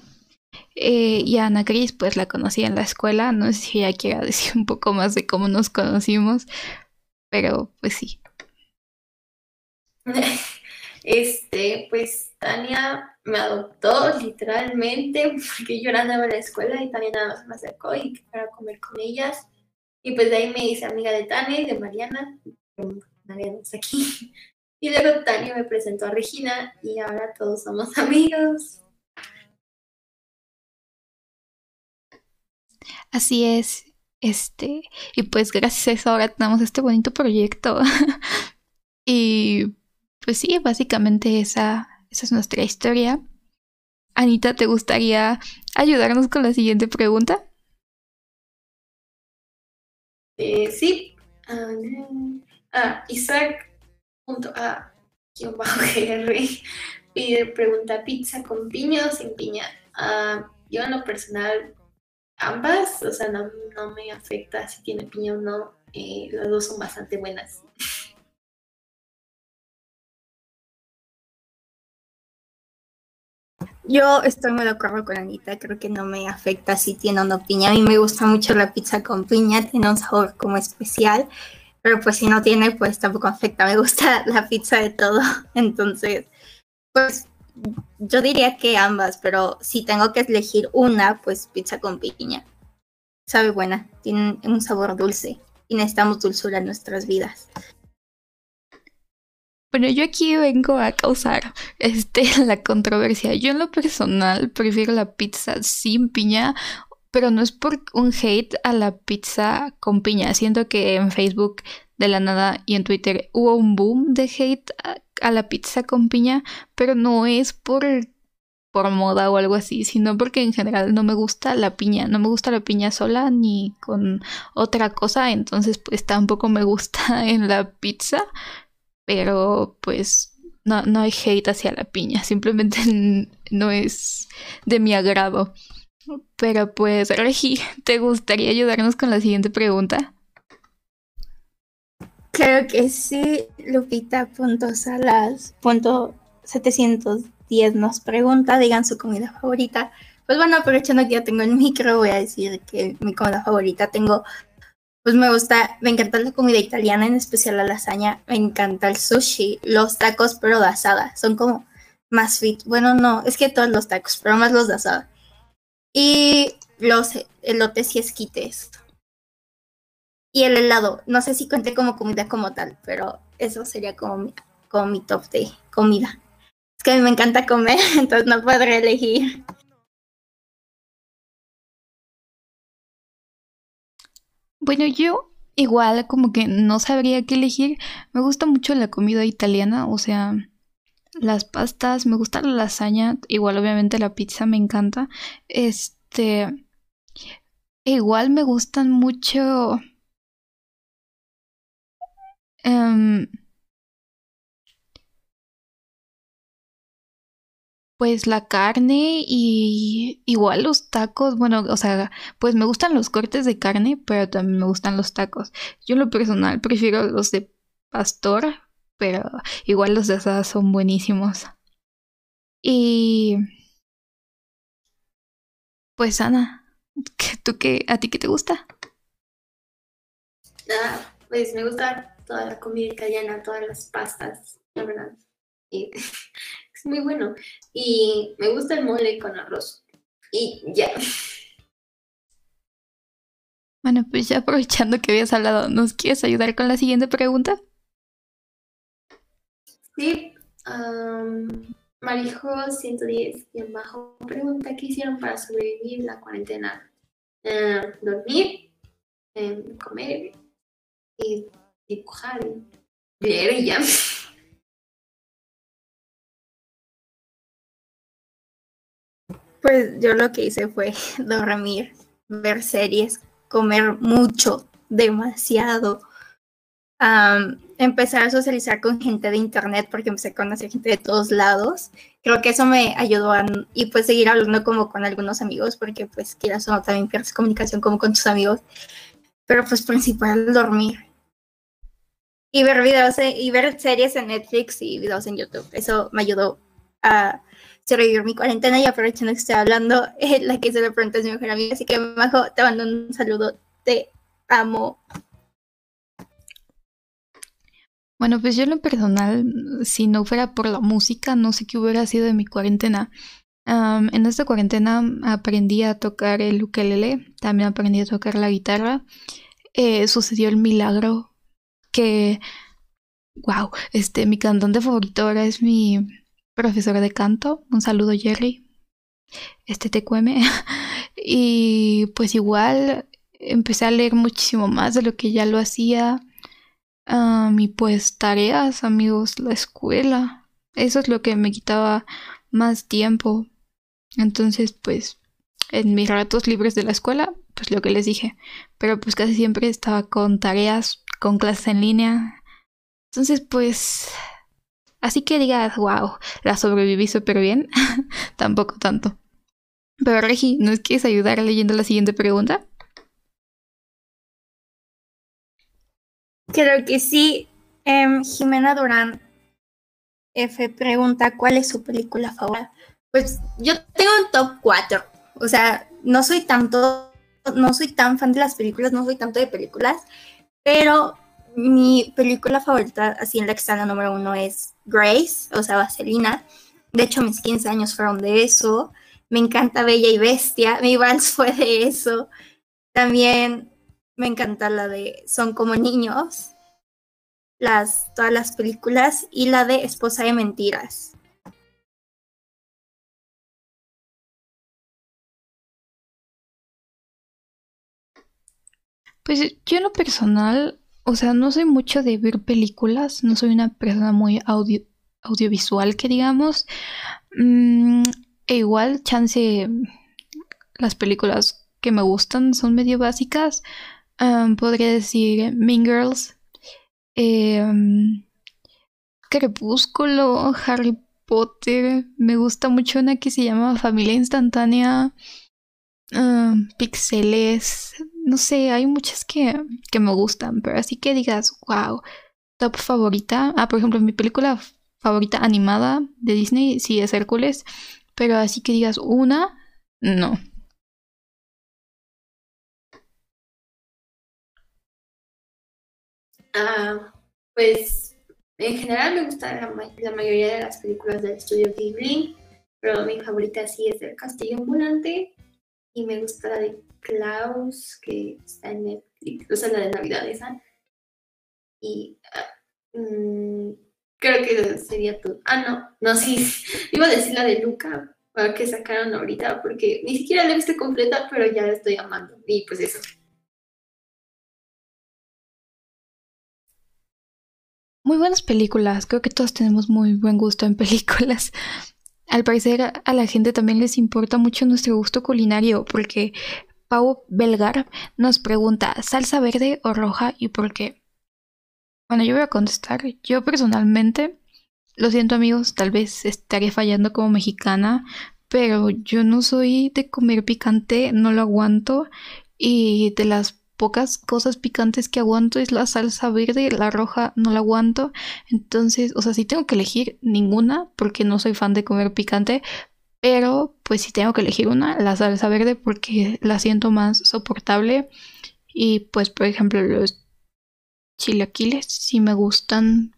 Eh, y a Ana Cris, pues la conocí en la escuela. No sé si ella quiera decir un poco más de cómo nos conocimos, pero pues sí. Este, pues Tania me adoptó literalmente porque yo andaba en la escuela y Tania nada más me acercó y para comer con ellas. Y pues de ahí me hice amiga de Tania y de Mariana. Mariana está aquí. Y luego Tania me presentó a Regina y ahora todos somos amigos. Así es. Este, y pues gracias a eso ahora tenemos este bonito proyecto. y pues sí, básicamente esa, esa es nuestra historia. Anita, ¿te gustaría ayudarnos con la siguiente pregunta? Eh, sí. Ah, Isaac. A pide pregunta pizza con piña o sin piña. Ah, yo en lo personal ambas, o sea, no, no, me afecta si tiene piña o no. Eh, las dos son bastante buenas. Yo estoy muy de acuerdo con Anita, creo que no me afecta si tiene o no piña. A mí me gusta mucho la pizza con piña, tiene un sabor como especial, pero pues si no tiene, pues tampoco afecta. Me gusta la pizza de todo, entonces, pues yo diría que ambas, pero si tengo que elegir una, pues pizza con piña. Sabe buena, tiene un sabor dulce y necesitamos dulzura en nuestras vidas. Bueno, yo aquí vengo a causar este la controversia. Yo en lo personal prefiero la pizza sin piña, pero no es por un hate a la pizza con piña. Siento que en Facebook de la nada y en Twitter hubo un boom de hate a, la pizza con piña, pero no es por por moda o algo así, sino porque en general no me gusta la piña, no me gusta la piña sola ni con otra cosa, entonces pues tampoco me gusta en la pizza, pero pues no, no hay hate hacia la piña, simplemente no es de mi agrado. Pero pues, Regi, ¿te gustaría ayudarnos con la siguiente pregunta? Claro que sí, Lupita salas punto 710 nos pregunta, digan su comida favorita. Pues bueno, aprovechando que ya tengo el micro, voy a decir que mi comida favorita tengo pues me gusta, me encanta la comida italiana, en especial la lasaña, me encanta el sushi, los tacos, pero de asada, son como más fit. Bueno, no, es que todos los tacos, pero más los de asada. Y los elotes y esquites. y el helado. No sé si cuente como comida como tal, pero eso sería como mi, como mi top de comida. Es que a mí me encanta comer, entonces no podré elegir. Bueno, yo igual como que no sabría qué elegir. Me gusta mucho la comida italiana, o sea, las pastas, me gusta la lasaña, igual obviamente la pizza me encanta. Este, igual me gustan mucho... em, Pues la carne y igual los tacos, bueno, o sea, pues me gustan los cortes de carne, pero también me gustan los tacos. Yo en lo personal prefiero los de pastor, pero igual los de asada son buenísimos. Y pues Ana, ¿qué- ¿tú qué, a ti qué te gusta? Nada, pues me gusta toda la comida italiana, todas las pastas, la verdad. Y es muy bueno. Y me gusta el mole con arroz. Y ya. Bueno, pues ya aprovechando que habías hablado, ¿nos quieres ayudar con la siguiente pregunta? Sí. am, Marijo 110 y abajo pregunta qué hicieron para sobrevivir la cuarentena. Eh, dormir, em, comer y dibujar leer y ya. Pues yo lo que hice fue dormir, ver series, comer mucho, demasiado. Am, empezar a socializar con gente de internet porque empecé a conocer gente de todos lados. Creo que eso me ayudó a, y pues seguir hablando como con algunos amigos porque pues quieras o no también pierdes comunicación como con tus amigos. Pero pues principal dormir. Y ver videos e- y ver series en Netflix y videos en YouTube. Eso me ayudó a sobrevivir mi cuarentena y aprovechando que estoy hablando, eh, la que se le pregunta es mi mejor amiga, así que Majo, te mando un saludo, te amo. Bueno, pues yo en lo personal, si no fuera por la música, no sé qué hubiera sido de mi cuarentena. En esta cuarentena aprendí a tocar el ukelele, también aprendí a tocar la guitarra. Eh, sucedió el milagro que, wow, este, mi cantante favorito ahora es mi profesora de canto. Un saludo, Jerry. Este TQM. y pues igual empecé a leer muchísimo más de lo que ya lo hacía. Um, y pues tareas, amigos, la escuela. Eso es lo que me quitaba más tiempo. Entonces, pues, en mis ratos libres de la escuela, pues lo que les dije. Pero pues casi siempre estaba con tareas, con clases en línea. Entonces, pues, así que digas, wow, la sobreviví súper bien. Tampoco tanto. Pero Regi, ¿nos quieres ayudar leyendo la siguiente pregunta? Creo que sí. Em, Jimena Durán F pregunta cuál es su película favorita. Pues yo tengo un top 4. O sea, no soy tanto, no soy tan fan de las películas, no soy tanto de películas, pero mi película favorita, así en la que está la número uno, es Grace, o sea, Vaselina. De hecho, mis 15 años fueron de eso. Me encanta Bella y Bestia. Mi vals fue de eso. También me encanta la de Son como niños. Las, todas las películas. Y la de Esposa de Mentiras. Pues yo en lo personal, o sea, no soy mucho de ver películas, no soy una persona muy audio, audiovisual que digamos. Mm, e igual, chance, las películas que me gustan son medio básicas. Podría decir Mean Girls, eh, Crepúsculo, Harry Potter. Me gusta mucho una que se llama Familia Instantánea. Um, pixeles, no sé, hay muchas que, que me gustan, pero así que digas, wow, top favorita. Ah, por ejemplo, mi película favorita animada de Disney sí es Hércules, pero así que digas una, no. Ah, pues en general me gusta la, ma- la mayoría de las películas del estudio Ghibli, pero mi favorita sí es El Castillo Ambulante y me gusta la de Klaus, que está en Netflix. esa es la de Navidad esa. Y ah, mm, creo que sería tu. Ah, no, no, sí, iba a decir la de Luca, para que sacaron ahorita, porque ni siquiera la he visto completa, pero ya la estoy amando. Y pues eso. Muy buenas películas, creo que todos tenemos muy buen gusto en películas. Al parecer a la gente también les importa mucho nuestro gusto culinario, porque Pau Belgar nos pregunta, ¿salsa verde o roja y por qué? Bueno, yo voy a contestar. Yo personalmente, lo siento amigos, tal vez estaría fallando como mexicana, pero yo no soy de comer picante, no lo aguanto. Y de las pocas cosas picantes que aguanto es la salsa verde, la roja no la aguanto. Entonces, o sea, si tengo que elegir ninguna, porque no soy fan de comer picante, pero pues si tengo que elegir una, la salsa verde porque la siento más soportable. Y pues, por ejemplo, los chilaquiles sí me gustan,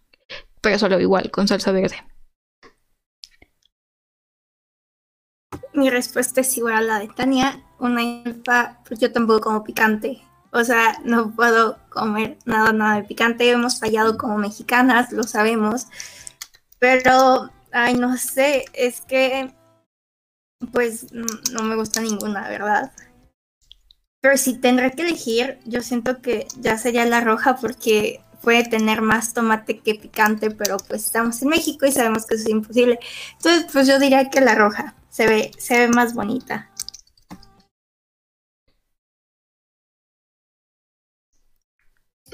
pero solo igual con salsa verde. Mi respuesta es igual a la de Tania. Una pues yo tampoco como picante. O sea, no puedo comer nada, nada de picante. Hemos fallado como mexicanas, lo sabemos. Pero, ay, no sé, es que, pues, no, me gusta ninguna, ¿verdad? Pero si tendré que elegir, yo siento que ya sería la roja porque puede tener más tomate que picante, pero pues estamos en México y sabemos que eso es imposible. Entonces, pues yo diría que la roja se ve, se ve más bonita.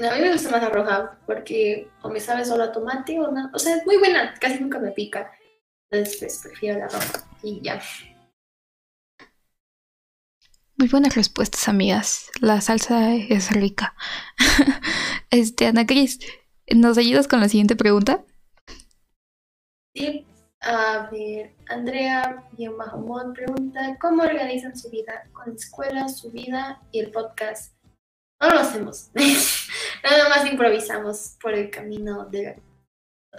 A mí me gusta más la roja porque o me sabe solo a tomate o no. O sea, es muy buena, casi nunca me pica. Entonces, pues, prefiero la roja y ya. Muy buenas respuestas, amigas. La salsa es rica. este, Ana Cris, ¿nos ayudas con la siguiente pregunta? Sí. A ver, Andrea Mahomón pregunta, ¿cómo organizan su vida con la escuela, su vida y el podcast? no lo hacemos. nada más improvisamos por el camino de la...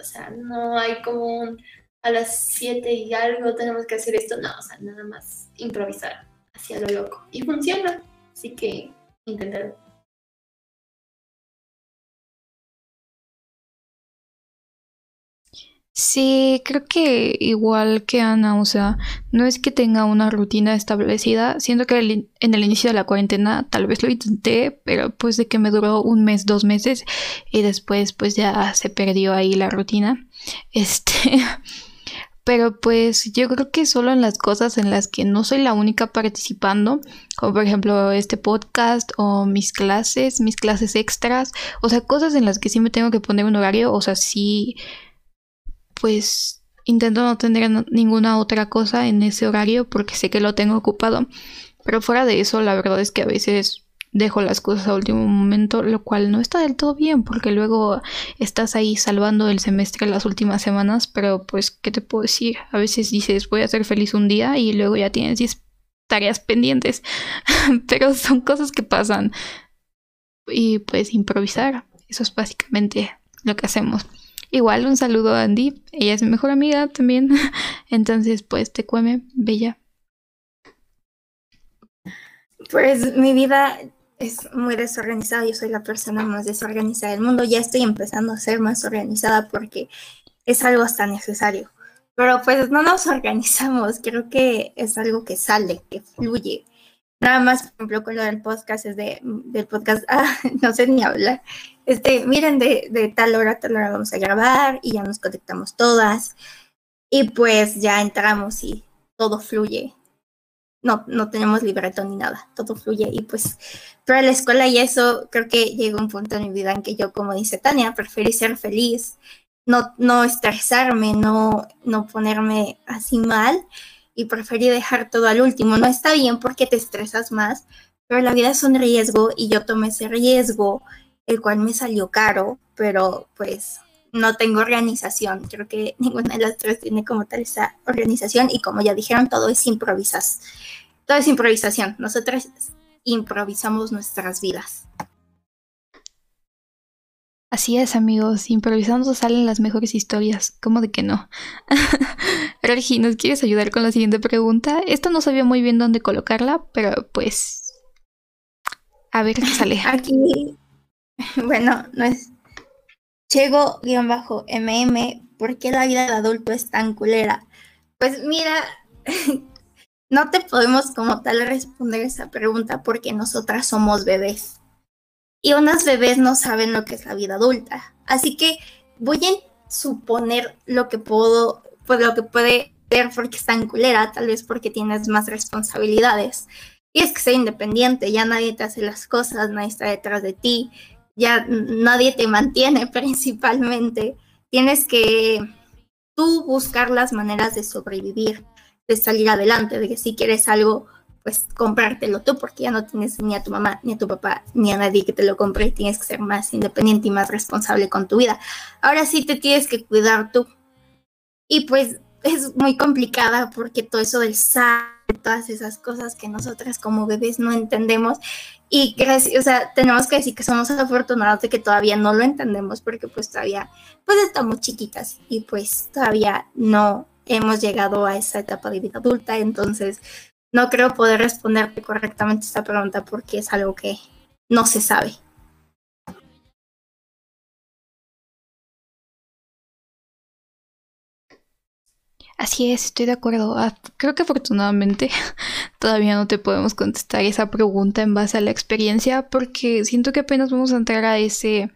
O sea, no hay como un a las 7 y algo tenemos que hacer esto. No, o sea, nada más improvisar hacia lo loco. Y funciona. Así que intentarlo. Sí, creo que igual que Ana, o sea, no es que tenga una rutina establecida, siento que en el inicio de la cuarentena tal vez lo intenté, pero pues de que me duró un mes, dos meses y después pues ya se perdió ahí la rutina. Este, pero pues yo creo que solo en las cosas en las que no soy la única participando, como por ejemplo este podcast o mis clases, mis clases extras, o sea, cosas en las que sí me tengo que poner un horario, o sea, sí pues intento no tener ninguna otra cosa en ese horario porque sé que lo tengo ocupado. Pero fuera de eso, la verdad es que a veces dejo las cosas a último momento, lo cual no está del todo bien porque luego estás ahí salvando el semestre las últimas semanas, pero pues, ¿qué te puedo decir? A veces dices, voy a ser feliz un día y luego ya tienes 10 tareas pendientes, pero son cosas que pasan. Y pues improvisar, eso es básicamente lo que hacemos. Igual un saludo a Andy, ella es mi mejor amiga también. Entonces, pues te cueme, bella. Pues mi vida es muy desorganizada, yo soy la persona más desorganizada del mundo, ya estoy empezando a ser más organizada porque es algo hasta necesario. Pero pues no nos organizamos, creo que es algo que sale, que fluye. Nada más, por ejemplo, con lo del podcast, es de, del podcast, ah, no sé ni hablar. Este, miren, de, de tal hora a tal hora vamos a grabar y ya nos conectamos todas. Y pues ya entramos y todo fluye. No, no tenemos libreto ni nada, todo fluye. Y pues para la escuela y eso, creo que llegó un punto en mi vida en que yo, como dice Tania, preferí ser feliz, no, no estresarme, no, no ponerme así mal y preferí dejar todo al último. No está bien porque te estresas más, pero la vida es un riesgo y yo tomé ese riesgo, el cual me salió caro, pero pues no tengo organización. Creo que ninguna de las tres tiene como tal esa organización y como ya dijeron, todo es improvisas. Todo es improvisación. Nosotras improvisamos nuestras vidas. Así es, amigos, improvisando salen las mejores historias. ¿Cómo de que no? Regi, ¿nos quieres ayudar con la siguiente pregunta? Esta no sabía muy bien dónde colocarla, pero pues A ver qué sale. Aquí, bueno, no es Chego-MM, ¿por qué la vida de adulto es tan culera? Pues mira, no te podemos como tal responder esa pregunta porque nosotras somos bebés. Y unas bebés no saben lo que es la vida adulta. Así que voy a suponer lo que puedo, pues lo que puede ser porque es tan culera, tal vez porque tienes más responsabilidades. Y es que ser independiente, ya nadie te hace las cosas, nadie está detrás de ti, ya nadie te mantiene principalmente. Tienes que tú buscar las maneras de sobrevivir, de salir adelante, de que si quieres algo, pues comprártelo tú, porque ya no tienes ni a tu mamá, ni a tu papá, ni a nadie que te lo compre, y tienes que ser más independiente y más responsable con tu vida. Ahora sí te tienes que cuidar tú. Y pues es muy complicada porque todo eso del SAT, todas esas cosas que nosotras como bebés no entendemos y gracias, o sea, tenemos que decir que somos afortunados de que todavía no lo entendemos porque pues todavía pues estamos chiquitas y pues todavía no hemos llegado a esa etapa de vida adulta, entonces no creo poder responderte correctamente esta pregunta porque es algo que no se sabe. Así es, estoy de acuerdo. Ah, creo que afortunadamente todavía no te podemos contestar esa pregunta en base a la experiencia porque siento que apenas vamos a entrar a ese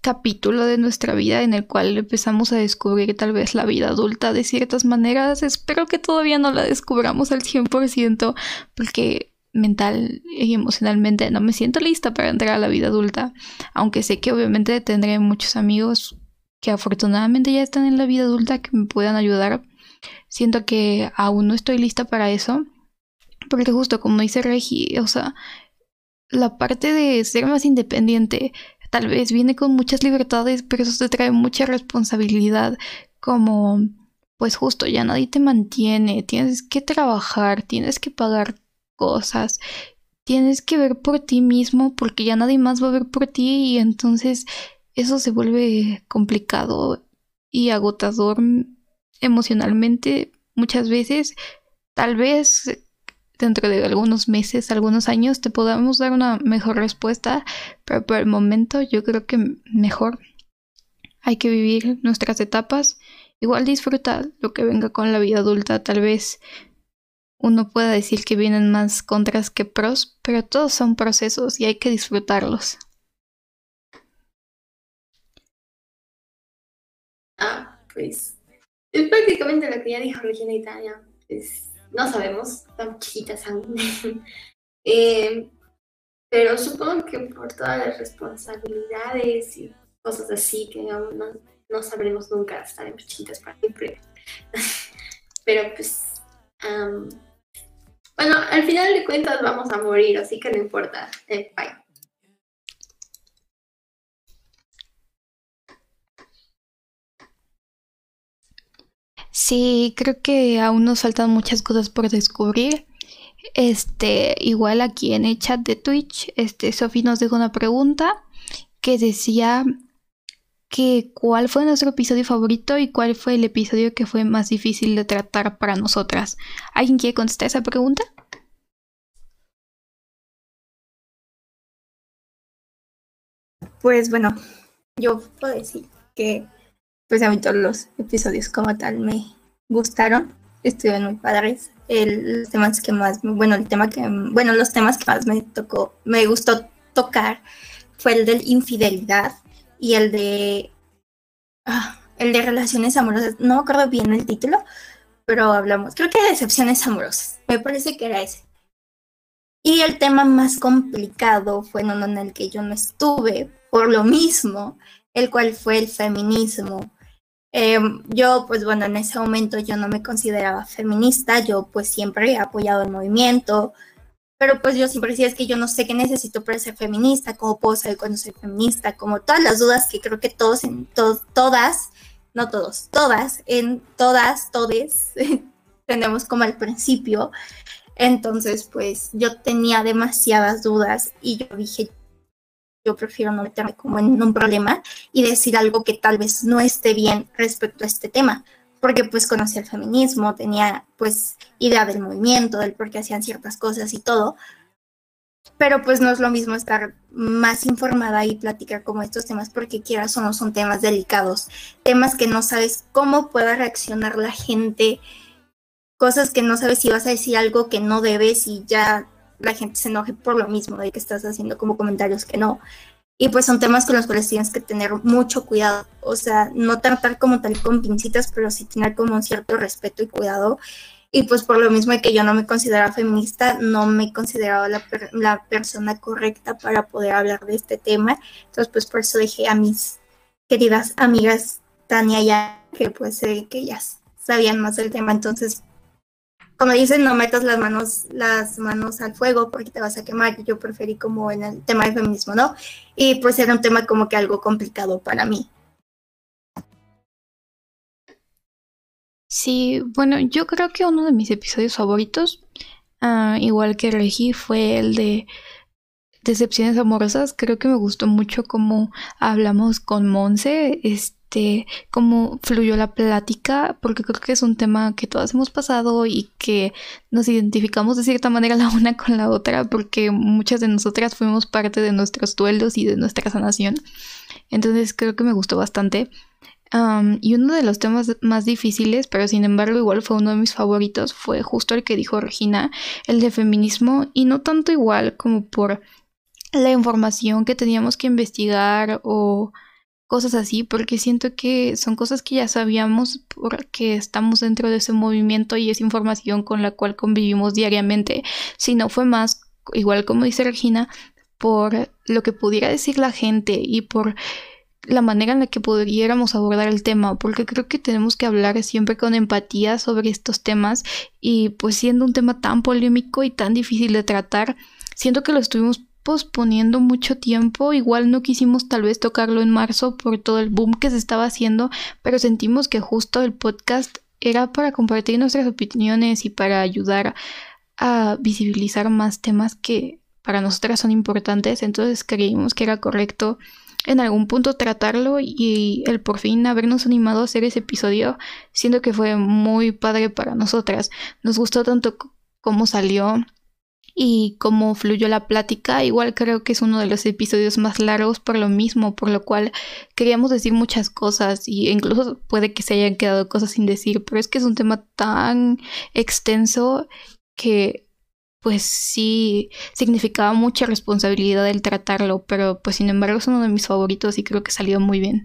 capítulo de nuestra vida en el cual empezamos a descubrir tal vez la vida adulta de ciertas maneras. Espero que todavía no la descubramos al 100% porque mental y emocionalmente no me siento lista para entrar a la vida adulta, aunque sé que obviamente tendré muchos amigos que afortunadamente ya están en la vida adulta que me puedan ayudar. Siento que aún no estoy lista para eso, porque justo como dice Regi, o sea, la parte de ser más independiente tal vez viene con muchas libertades, pero eso te trae mucha responsabilidad, como pues justo ya nadie te mantiene, tienes que trabajar, tienes que pagar cosas, tienes que ver por ti mismo porque ya nadie más va a ver por ti y entonces eso se vuelve complicado y agotador emocionalmente muchas veces. Tal vez dentro de algunos meses, algunos años, te podamos dar una mejor respuesta, pero por el momento yo creo que mejor hay que vivir nuestras etapas. Igual disfruta lo que venga con la vida adulta, tal vez uno pueda decir que vienen más contras que pros, pero todos son procesos y hay que disfrutarlos. Pues es prácticamente lo que ya dijo Regina Italia. Pues, no sabemos, tan chiquitas aún. eh, pero supongo que por todas las responsabilidades y cosas así que no, no sabremos nunca, estaremos chiquitas para siempre. pero pues, um, bueno, al final de cuentas vamos a morir, así que no importa. Eh, bye. Sí, creo que aún nos faltan muchas cosas por descubrir. Este, igual aquí en el chat de Twitch, este, Sofi nos dejó una pregunta que decía que cuál fue nuestro episodio favorito y cuál fue el episodio que fue más difícil de tratar para nosotras. ¿Alguien quiere contestar esa pregunta? Pues bueno, yo puedo decir que pues a mí todos los episodios como tal me gustaron, estuvieron muy padres. El, los temas que más, bueno, el tema que, bueno, los temas que más me tocó, me gustó tocar fue el de infidelidad y el de, ah, el de relaciones amorosas. No me acuerdo bien el título, pero hablamos, creo que de decepciones amorosas. Me parece que era ese. Y el tema más complicado fue uno en el que yo no estuve por lo mismo, el cual fue el feminismo Em, yo, pues bueno, en ese momento yo no me consideraba feminista, yo pues siempre he apoyado el movimiento, pero pues yo siempre decía es que yo no sé qué necesito para ser feminista, cómo puedo saber cuando soy feminista, como todas las dudas que creo que todos, en todas, no todos, todas, en todas, todes, tenemos como al principio. Entonces, pues yo tenía demasiadas dudas y yo dije, yo prefiero no meterme como en un problema y decir algo que tal vez no esté bien respecto a este tema, porque pues conocía el feminismo, tenía pues idea del movimiento, del por qué hacían ciertas cosas y todo, pero pues no es lo mismo estar más informada y platicar como estos temas porque quieras o no son temas delicados, temas que no sabes cómo pueda reaccionar la gente, cosas que no sabes si vas a decir algo que no debes y ya la gente se enoje por lo mismo de que estás haciendo como comentarios que no. Y pues son temas con los cuales tienes que tener mucho cuidado, o sea, no tratar como tal con pincitas, pero sí tener como un cierto respeto y cuidado y pues por lo mismo de que yo no me consideraba feminista, no me consideraba la, la persona correcta para poder hablar de este tema. Entonces pues por eso dejé a mis queridas amigas Tania ya, que pues sé que ellas sabían más del tema. Entonces, como dicen, no metas las manos, las manos al fuego porque te vas a quemar. Yo preferí como en el tema del feminismo, ¿no? Y pues era un tema como que algo complicado para mí. Sí, bueno, yo creo que uno de mis episodios favoritos, ah, igual que Regi, fue el de decepciones amorosas. Creo que me gustó mucho cómo hablamos con Monse, este, cómo fluyó la plática, porque creo que es un tema que todas hemos pasado y que nos identificamos de cierta manera la una con la otra, porque muchas de nosotras fuimos parte de nuestros duelos y de nuestra sanación. Entonces creo que me gustó bastante y uno de los temas más difíciles, pero sin embargo igual fue uno de mis favoritos, fue justo el que dijo Regina, el de feminismo, y no tanto igual como por la información que teníamos que investigar o cosas así, porque siento que son cosas que ya sabíamos porque estamos dentro de ese movimiento y es información con la cual convivimos diariamente, sino fue más, igual como dice Regina, por lo que pudiera decir la gente y por la manera en la que pudiéramos abordar el tema, porque creo que tenemos que hablar siempre con empatía sobre estos temas y pues siendo un tema tan polémico y tan difícil de tratar, siento que lo estuvimos posponiendo mucho tiempo, igual no quisimos tal vez tocarlo en marzo por todo el boom que se estaba haciendo, pero sentimos que justo el podcast era para compartir nuestras opiniones y para ayudar a visibilizar más temas que para nosotras son importantes, entonces creímos que era correcto en algún punto tratarlo y el por fin habernos animado a hacer ese episodio, siento que fue muy padre para nosotras. Nos gustó tanto cómo salió y cómo fluyó la plática. Igual creo que es uno de los episodios más largos por lo mismo, por lo cual queríamos decir muchas cosas y incluso puede que se hayan quedado cosas sin decir, pero es que es un tema tan extenso que pues sí significaba mucha responsabilidad el tratarlo, pero pues sin embargo es uno de mis favoritos y creo que salió muy bien.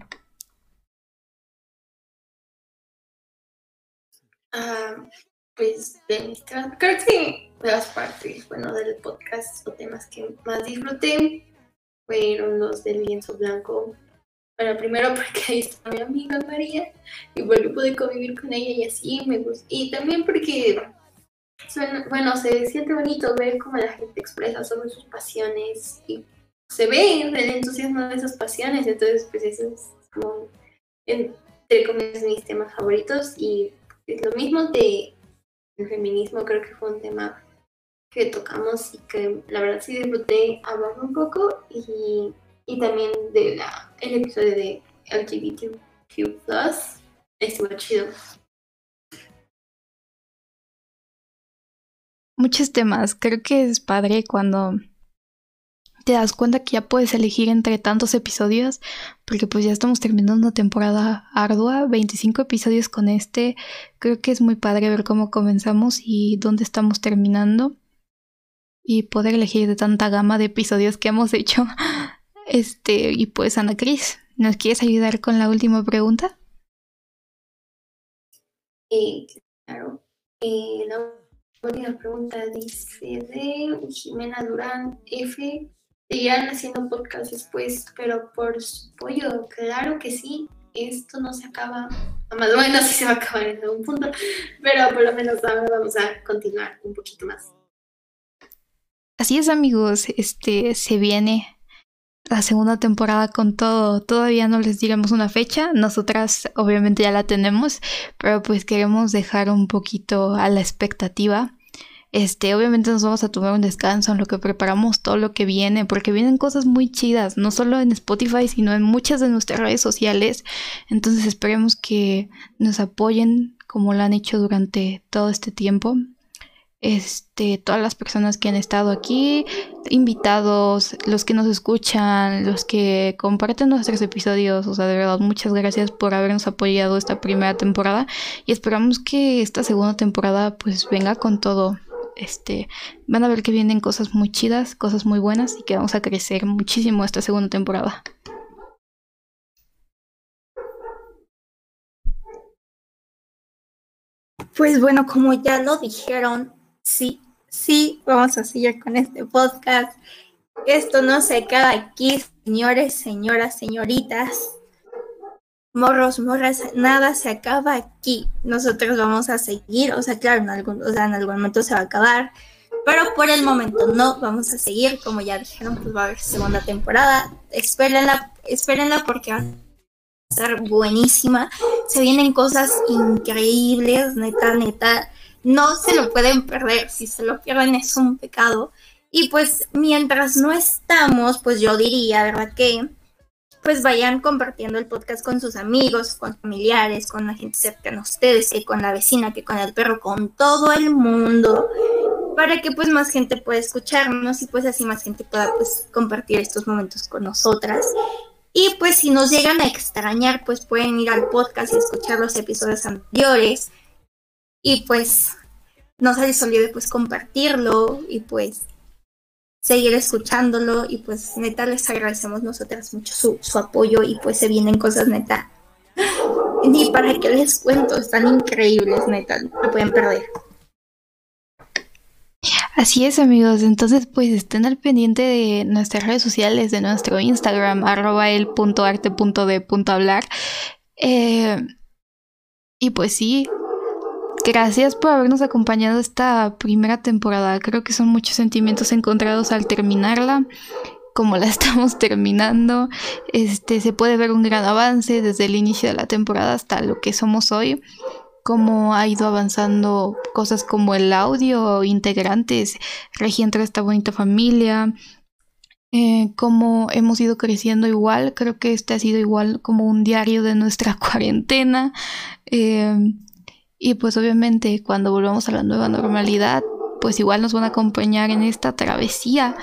Ah, pues de creo que las partes, bueno, del podcast o temas que más disfruté fueron los del lienzo blanco. Bueno, primero porque ahí está mi amiga María y bueno, pude convivir con ella y así me gustó. Y también porque bueno, se siente bonito ver cómo la gente expresa sobre sus pasiones y se ve el entusiasmo de esas pasiones, entonces pues eso es como, entre comillas, mis temas favoritos y es lo mismo de el feminismo, creo que fue un tema que tocamos y que la verdad sí disfruté hablar un poco y, y también de la, el episodio de LGBTQ+, estuvo chido. muchos temas. Creo que es padre cuando te das cuenta que ya puedes elegir entre tantos episodios, porque pues ya estamos terminando una temporada ardua, 25 episodios con este. Creo que es muy padre ver cómo comenzamos y dónde estamos terminando y poder elegir de tanta gama de episodios que hemos hecho. Este, y pues Ana Cris, ¿nos quieres ayudar con la última pregunta? Claro. Eh, última pregunta dice de Jimena Durán F. Seguirán haciendo podcast después, pero por su pollo, claro que sí. Esto no se acaba, más bueno, sí se va a acabar en algún punto, pero por lo menos ahora vamos a continuar un poquito más. Así es, amigos, este se viene la segunda temporada con todo. Todavía no les diremos una fecha, nosotras obviamente ya la tenemos, pero pues queremos dejar un poquito a la expectativa. Este, obviamente nos vamos a tomar un descanso en lo que preparamos todo lo que viene, porque vienen cosas muy chidas, no solo en Spotify, sino en muchas de nuestras redes sociales. Entonces esperemos que nos apoyen como lo han hecho durante todo este tiempo. este, todas las personas que han estado aquí, invitados, los que nos escuchan, los que comparten nuestros episodios, o sea, de verdad, muchas gracias por habernos apoyado esta primera temporada y esperamos que esta segunda temporada pues venga con todo. Este, van a ver que vienen cosas muy chidas, cosas muy buenas y que vamos a crecer muchísimo esta segunda temporada. Pues bueno, como ya lo dijeron, sí, sí, vamos a seguir con este podcast. Esto no se acaba aquí, señores, señoras, señoritas. Morros, morras, nada se acaba aquí. Nosotros vamos a seguir, o sea, claro, en algún, o sea, en algún momento se va a acabar, pero por el momento no, vamos a seguir, como ya dijeron, pues va a haber segunda temporada. Espérenla, espérenla porque va a estar buenísima. Se vienen cosas increíbles, neta, neta no se lo pueden perder. Si se lo pierden es un pecado. Y pues mientras no estamos, pues yo diría, ¿verdad? Que pues vayan compartiendo el podcast con sus amigos, con familiares, con la gente cercana a ustedes, que con la vecina, que con el perro, con todo el mundo, para que pues más gente pueda escucharnos y pues así más gente pueda pues compartir estos momentos con nosotras. Y pues si nos llegan a extrañar, pues pueden ir al podcast y escuchar los episodios anteriores y pues no se les olvide pues compartirlo y pues seguir escuchándolo y pues neta les agradecemos nosotras mucho su, su apoyo y pues se vienen cosas neta. Ni para qué les cuento, están increíbles, neta, no pueden perder. Así es amigos, entonces pues estén al pendiente de nuestras redes sociales, de nuestro Instagram, arroba el punto arte punto de punto hablar. Eh, y pues sí, Gracias por habernos acompañado esta primera temporada. Creo que son muchos sentimientos encontrados al terminarla. Como la estamos terminando, este se puede ver un gran avance desde el inicio de la temporada hasta lo que somos hoy. Cómo ha ido avanzando cosas como el audio, integrantes, Regi entre esta bonita familia, eh, cómo hemos ido creciendo igual. Creo que este ha sido igual como un diario de nuestra cuarentena. Eh, y pues obviamente cuando volvamos a la nueva normalidad, pues igual nos van a acompañar en esta travesía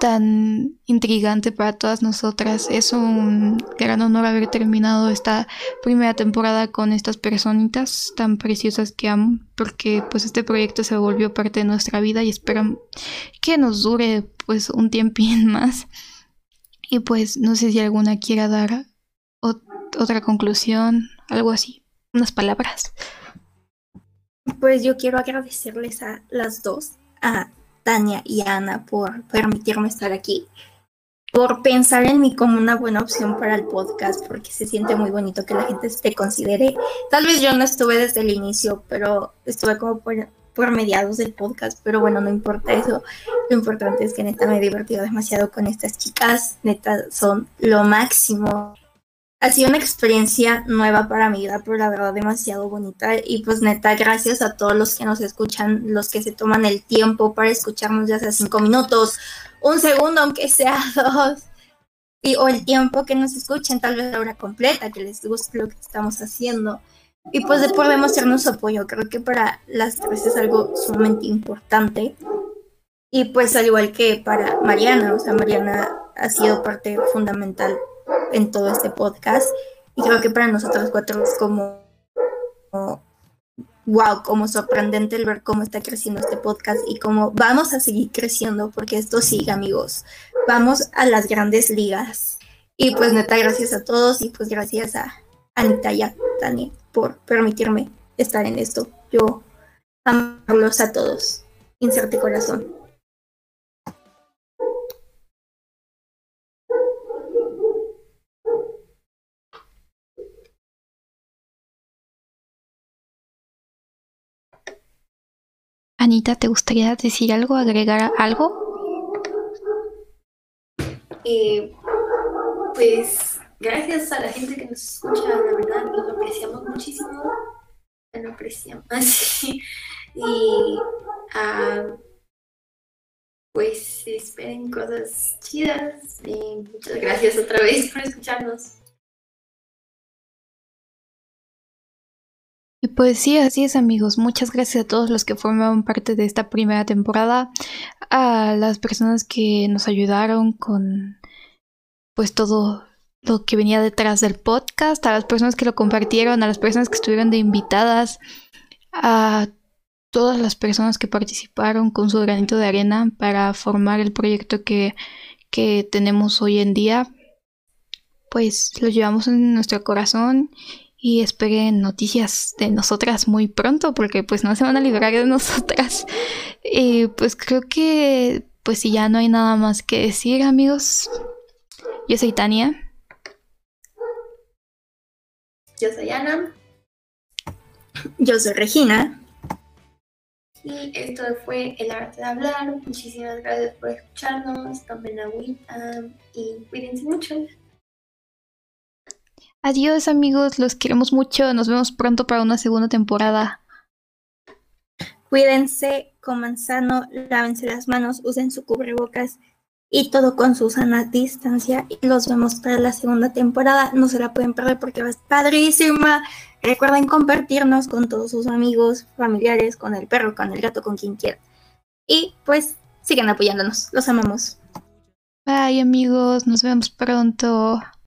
tan intrigante para todas nosotras. Es un gran honor haber terminado esta primera temporada con estas personitas tan preciosas que amo, porque pues este proyecto se volvió parte de nuestra vida y espero que nos dure pues un tiempín más. Y pues no sé si alguna quiera dar otra conclusión, algo así, unas palabras. Pues yo quiero agradecerles a las dos, a Tania y Ana, por permitirme estar aquí, por pensar en mí como una buena opción para el podcast, porque se siente muy bonito que la gente te considere. Tal vez yo no estuve desde el inicio, pero estuve como por, por mediados del podcast, pero bueno, no importa eso. Lo importante es que neta me he divertido demasiado con estas chicas, neta son lo máximo ha sido una experiencia nueva para mi vida, pero la verdad demasiado bonita. Y pues neta, gracias a todos los que nos escuchan, los que se toman el tiempo para escucharnos ya sea cinco minutos, un segundo, aunque sea dos, y, o el tiempo que nos escuchen, tal vez la hora completa, que les guste lo que estamos haciendo. Y pues de por su apoyo, creo que para las tres es algo sumamente importante. Y pues al igual que para Mariana, o sea, Mariana ha sido parte fundamental en todo este podcast. Y creo que para nosotros cuatro es como, wow, como sorprendente el ver cómo está creciendo este podcast y cómo vamos a seguir creciendo porque esto sigue, amigos. Vamos a las grandes ligas. Y pues neta, gracias a todos y pues gracias a Anita y a por permitirme estar en esto. Yo amarlos a todos. Inserte corazón. ¿Te gustaría decir algo, agregar algo? Eh, pues gracias a la gente que nos escucha, la verdad, lo apreciamos muchísimo. Lo apreciamos. y uh, pues esperen cosas chidas. Y muchas gracias otra vez por escucharnos. Y pues sí, así es amigos. Muchas gracias a todos los que formaron parte de esta primera temporada, a las personas que nos ayudaron con pues todo lo que venía detrás del podcast, a las personas que lo compartieron, a las personas que estuvieron de invitadas, a todas las personas que participaron con su granito de arena para formar el proyecto que, que tenemos hoy en día. Pues lo llevamos en nuestro corazón y esperen noticias de nosotras muy pronto porque pues no se van a librar de nosotras. Y pues creo que pues si ya no hay nada más que decir amigos. Yo soy Tania. Yo soy Ana. Yo soy Regina. Y esto fue El Arte de Hablar. Muchísimas gracias por escucharnos. Tomen agüita y cuídense mucho. Adiós amigos, los queremos mucho. Nos vemos pronto para una segunda temporada. Cuídense, coman sano, lávense las manos, usen su cubrebocas y todo con su sana distancia. Y los vemos para la segunda temporada. No se la pueden perder porque va a estar padrísima. Recuerden compartirnos con todos sus amigos, familiares, con el perro, con el gato, con quien quieran. Y pues sigan apoyándonos. Los amamos. Bye amigos, nos vemos pronto.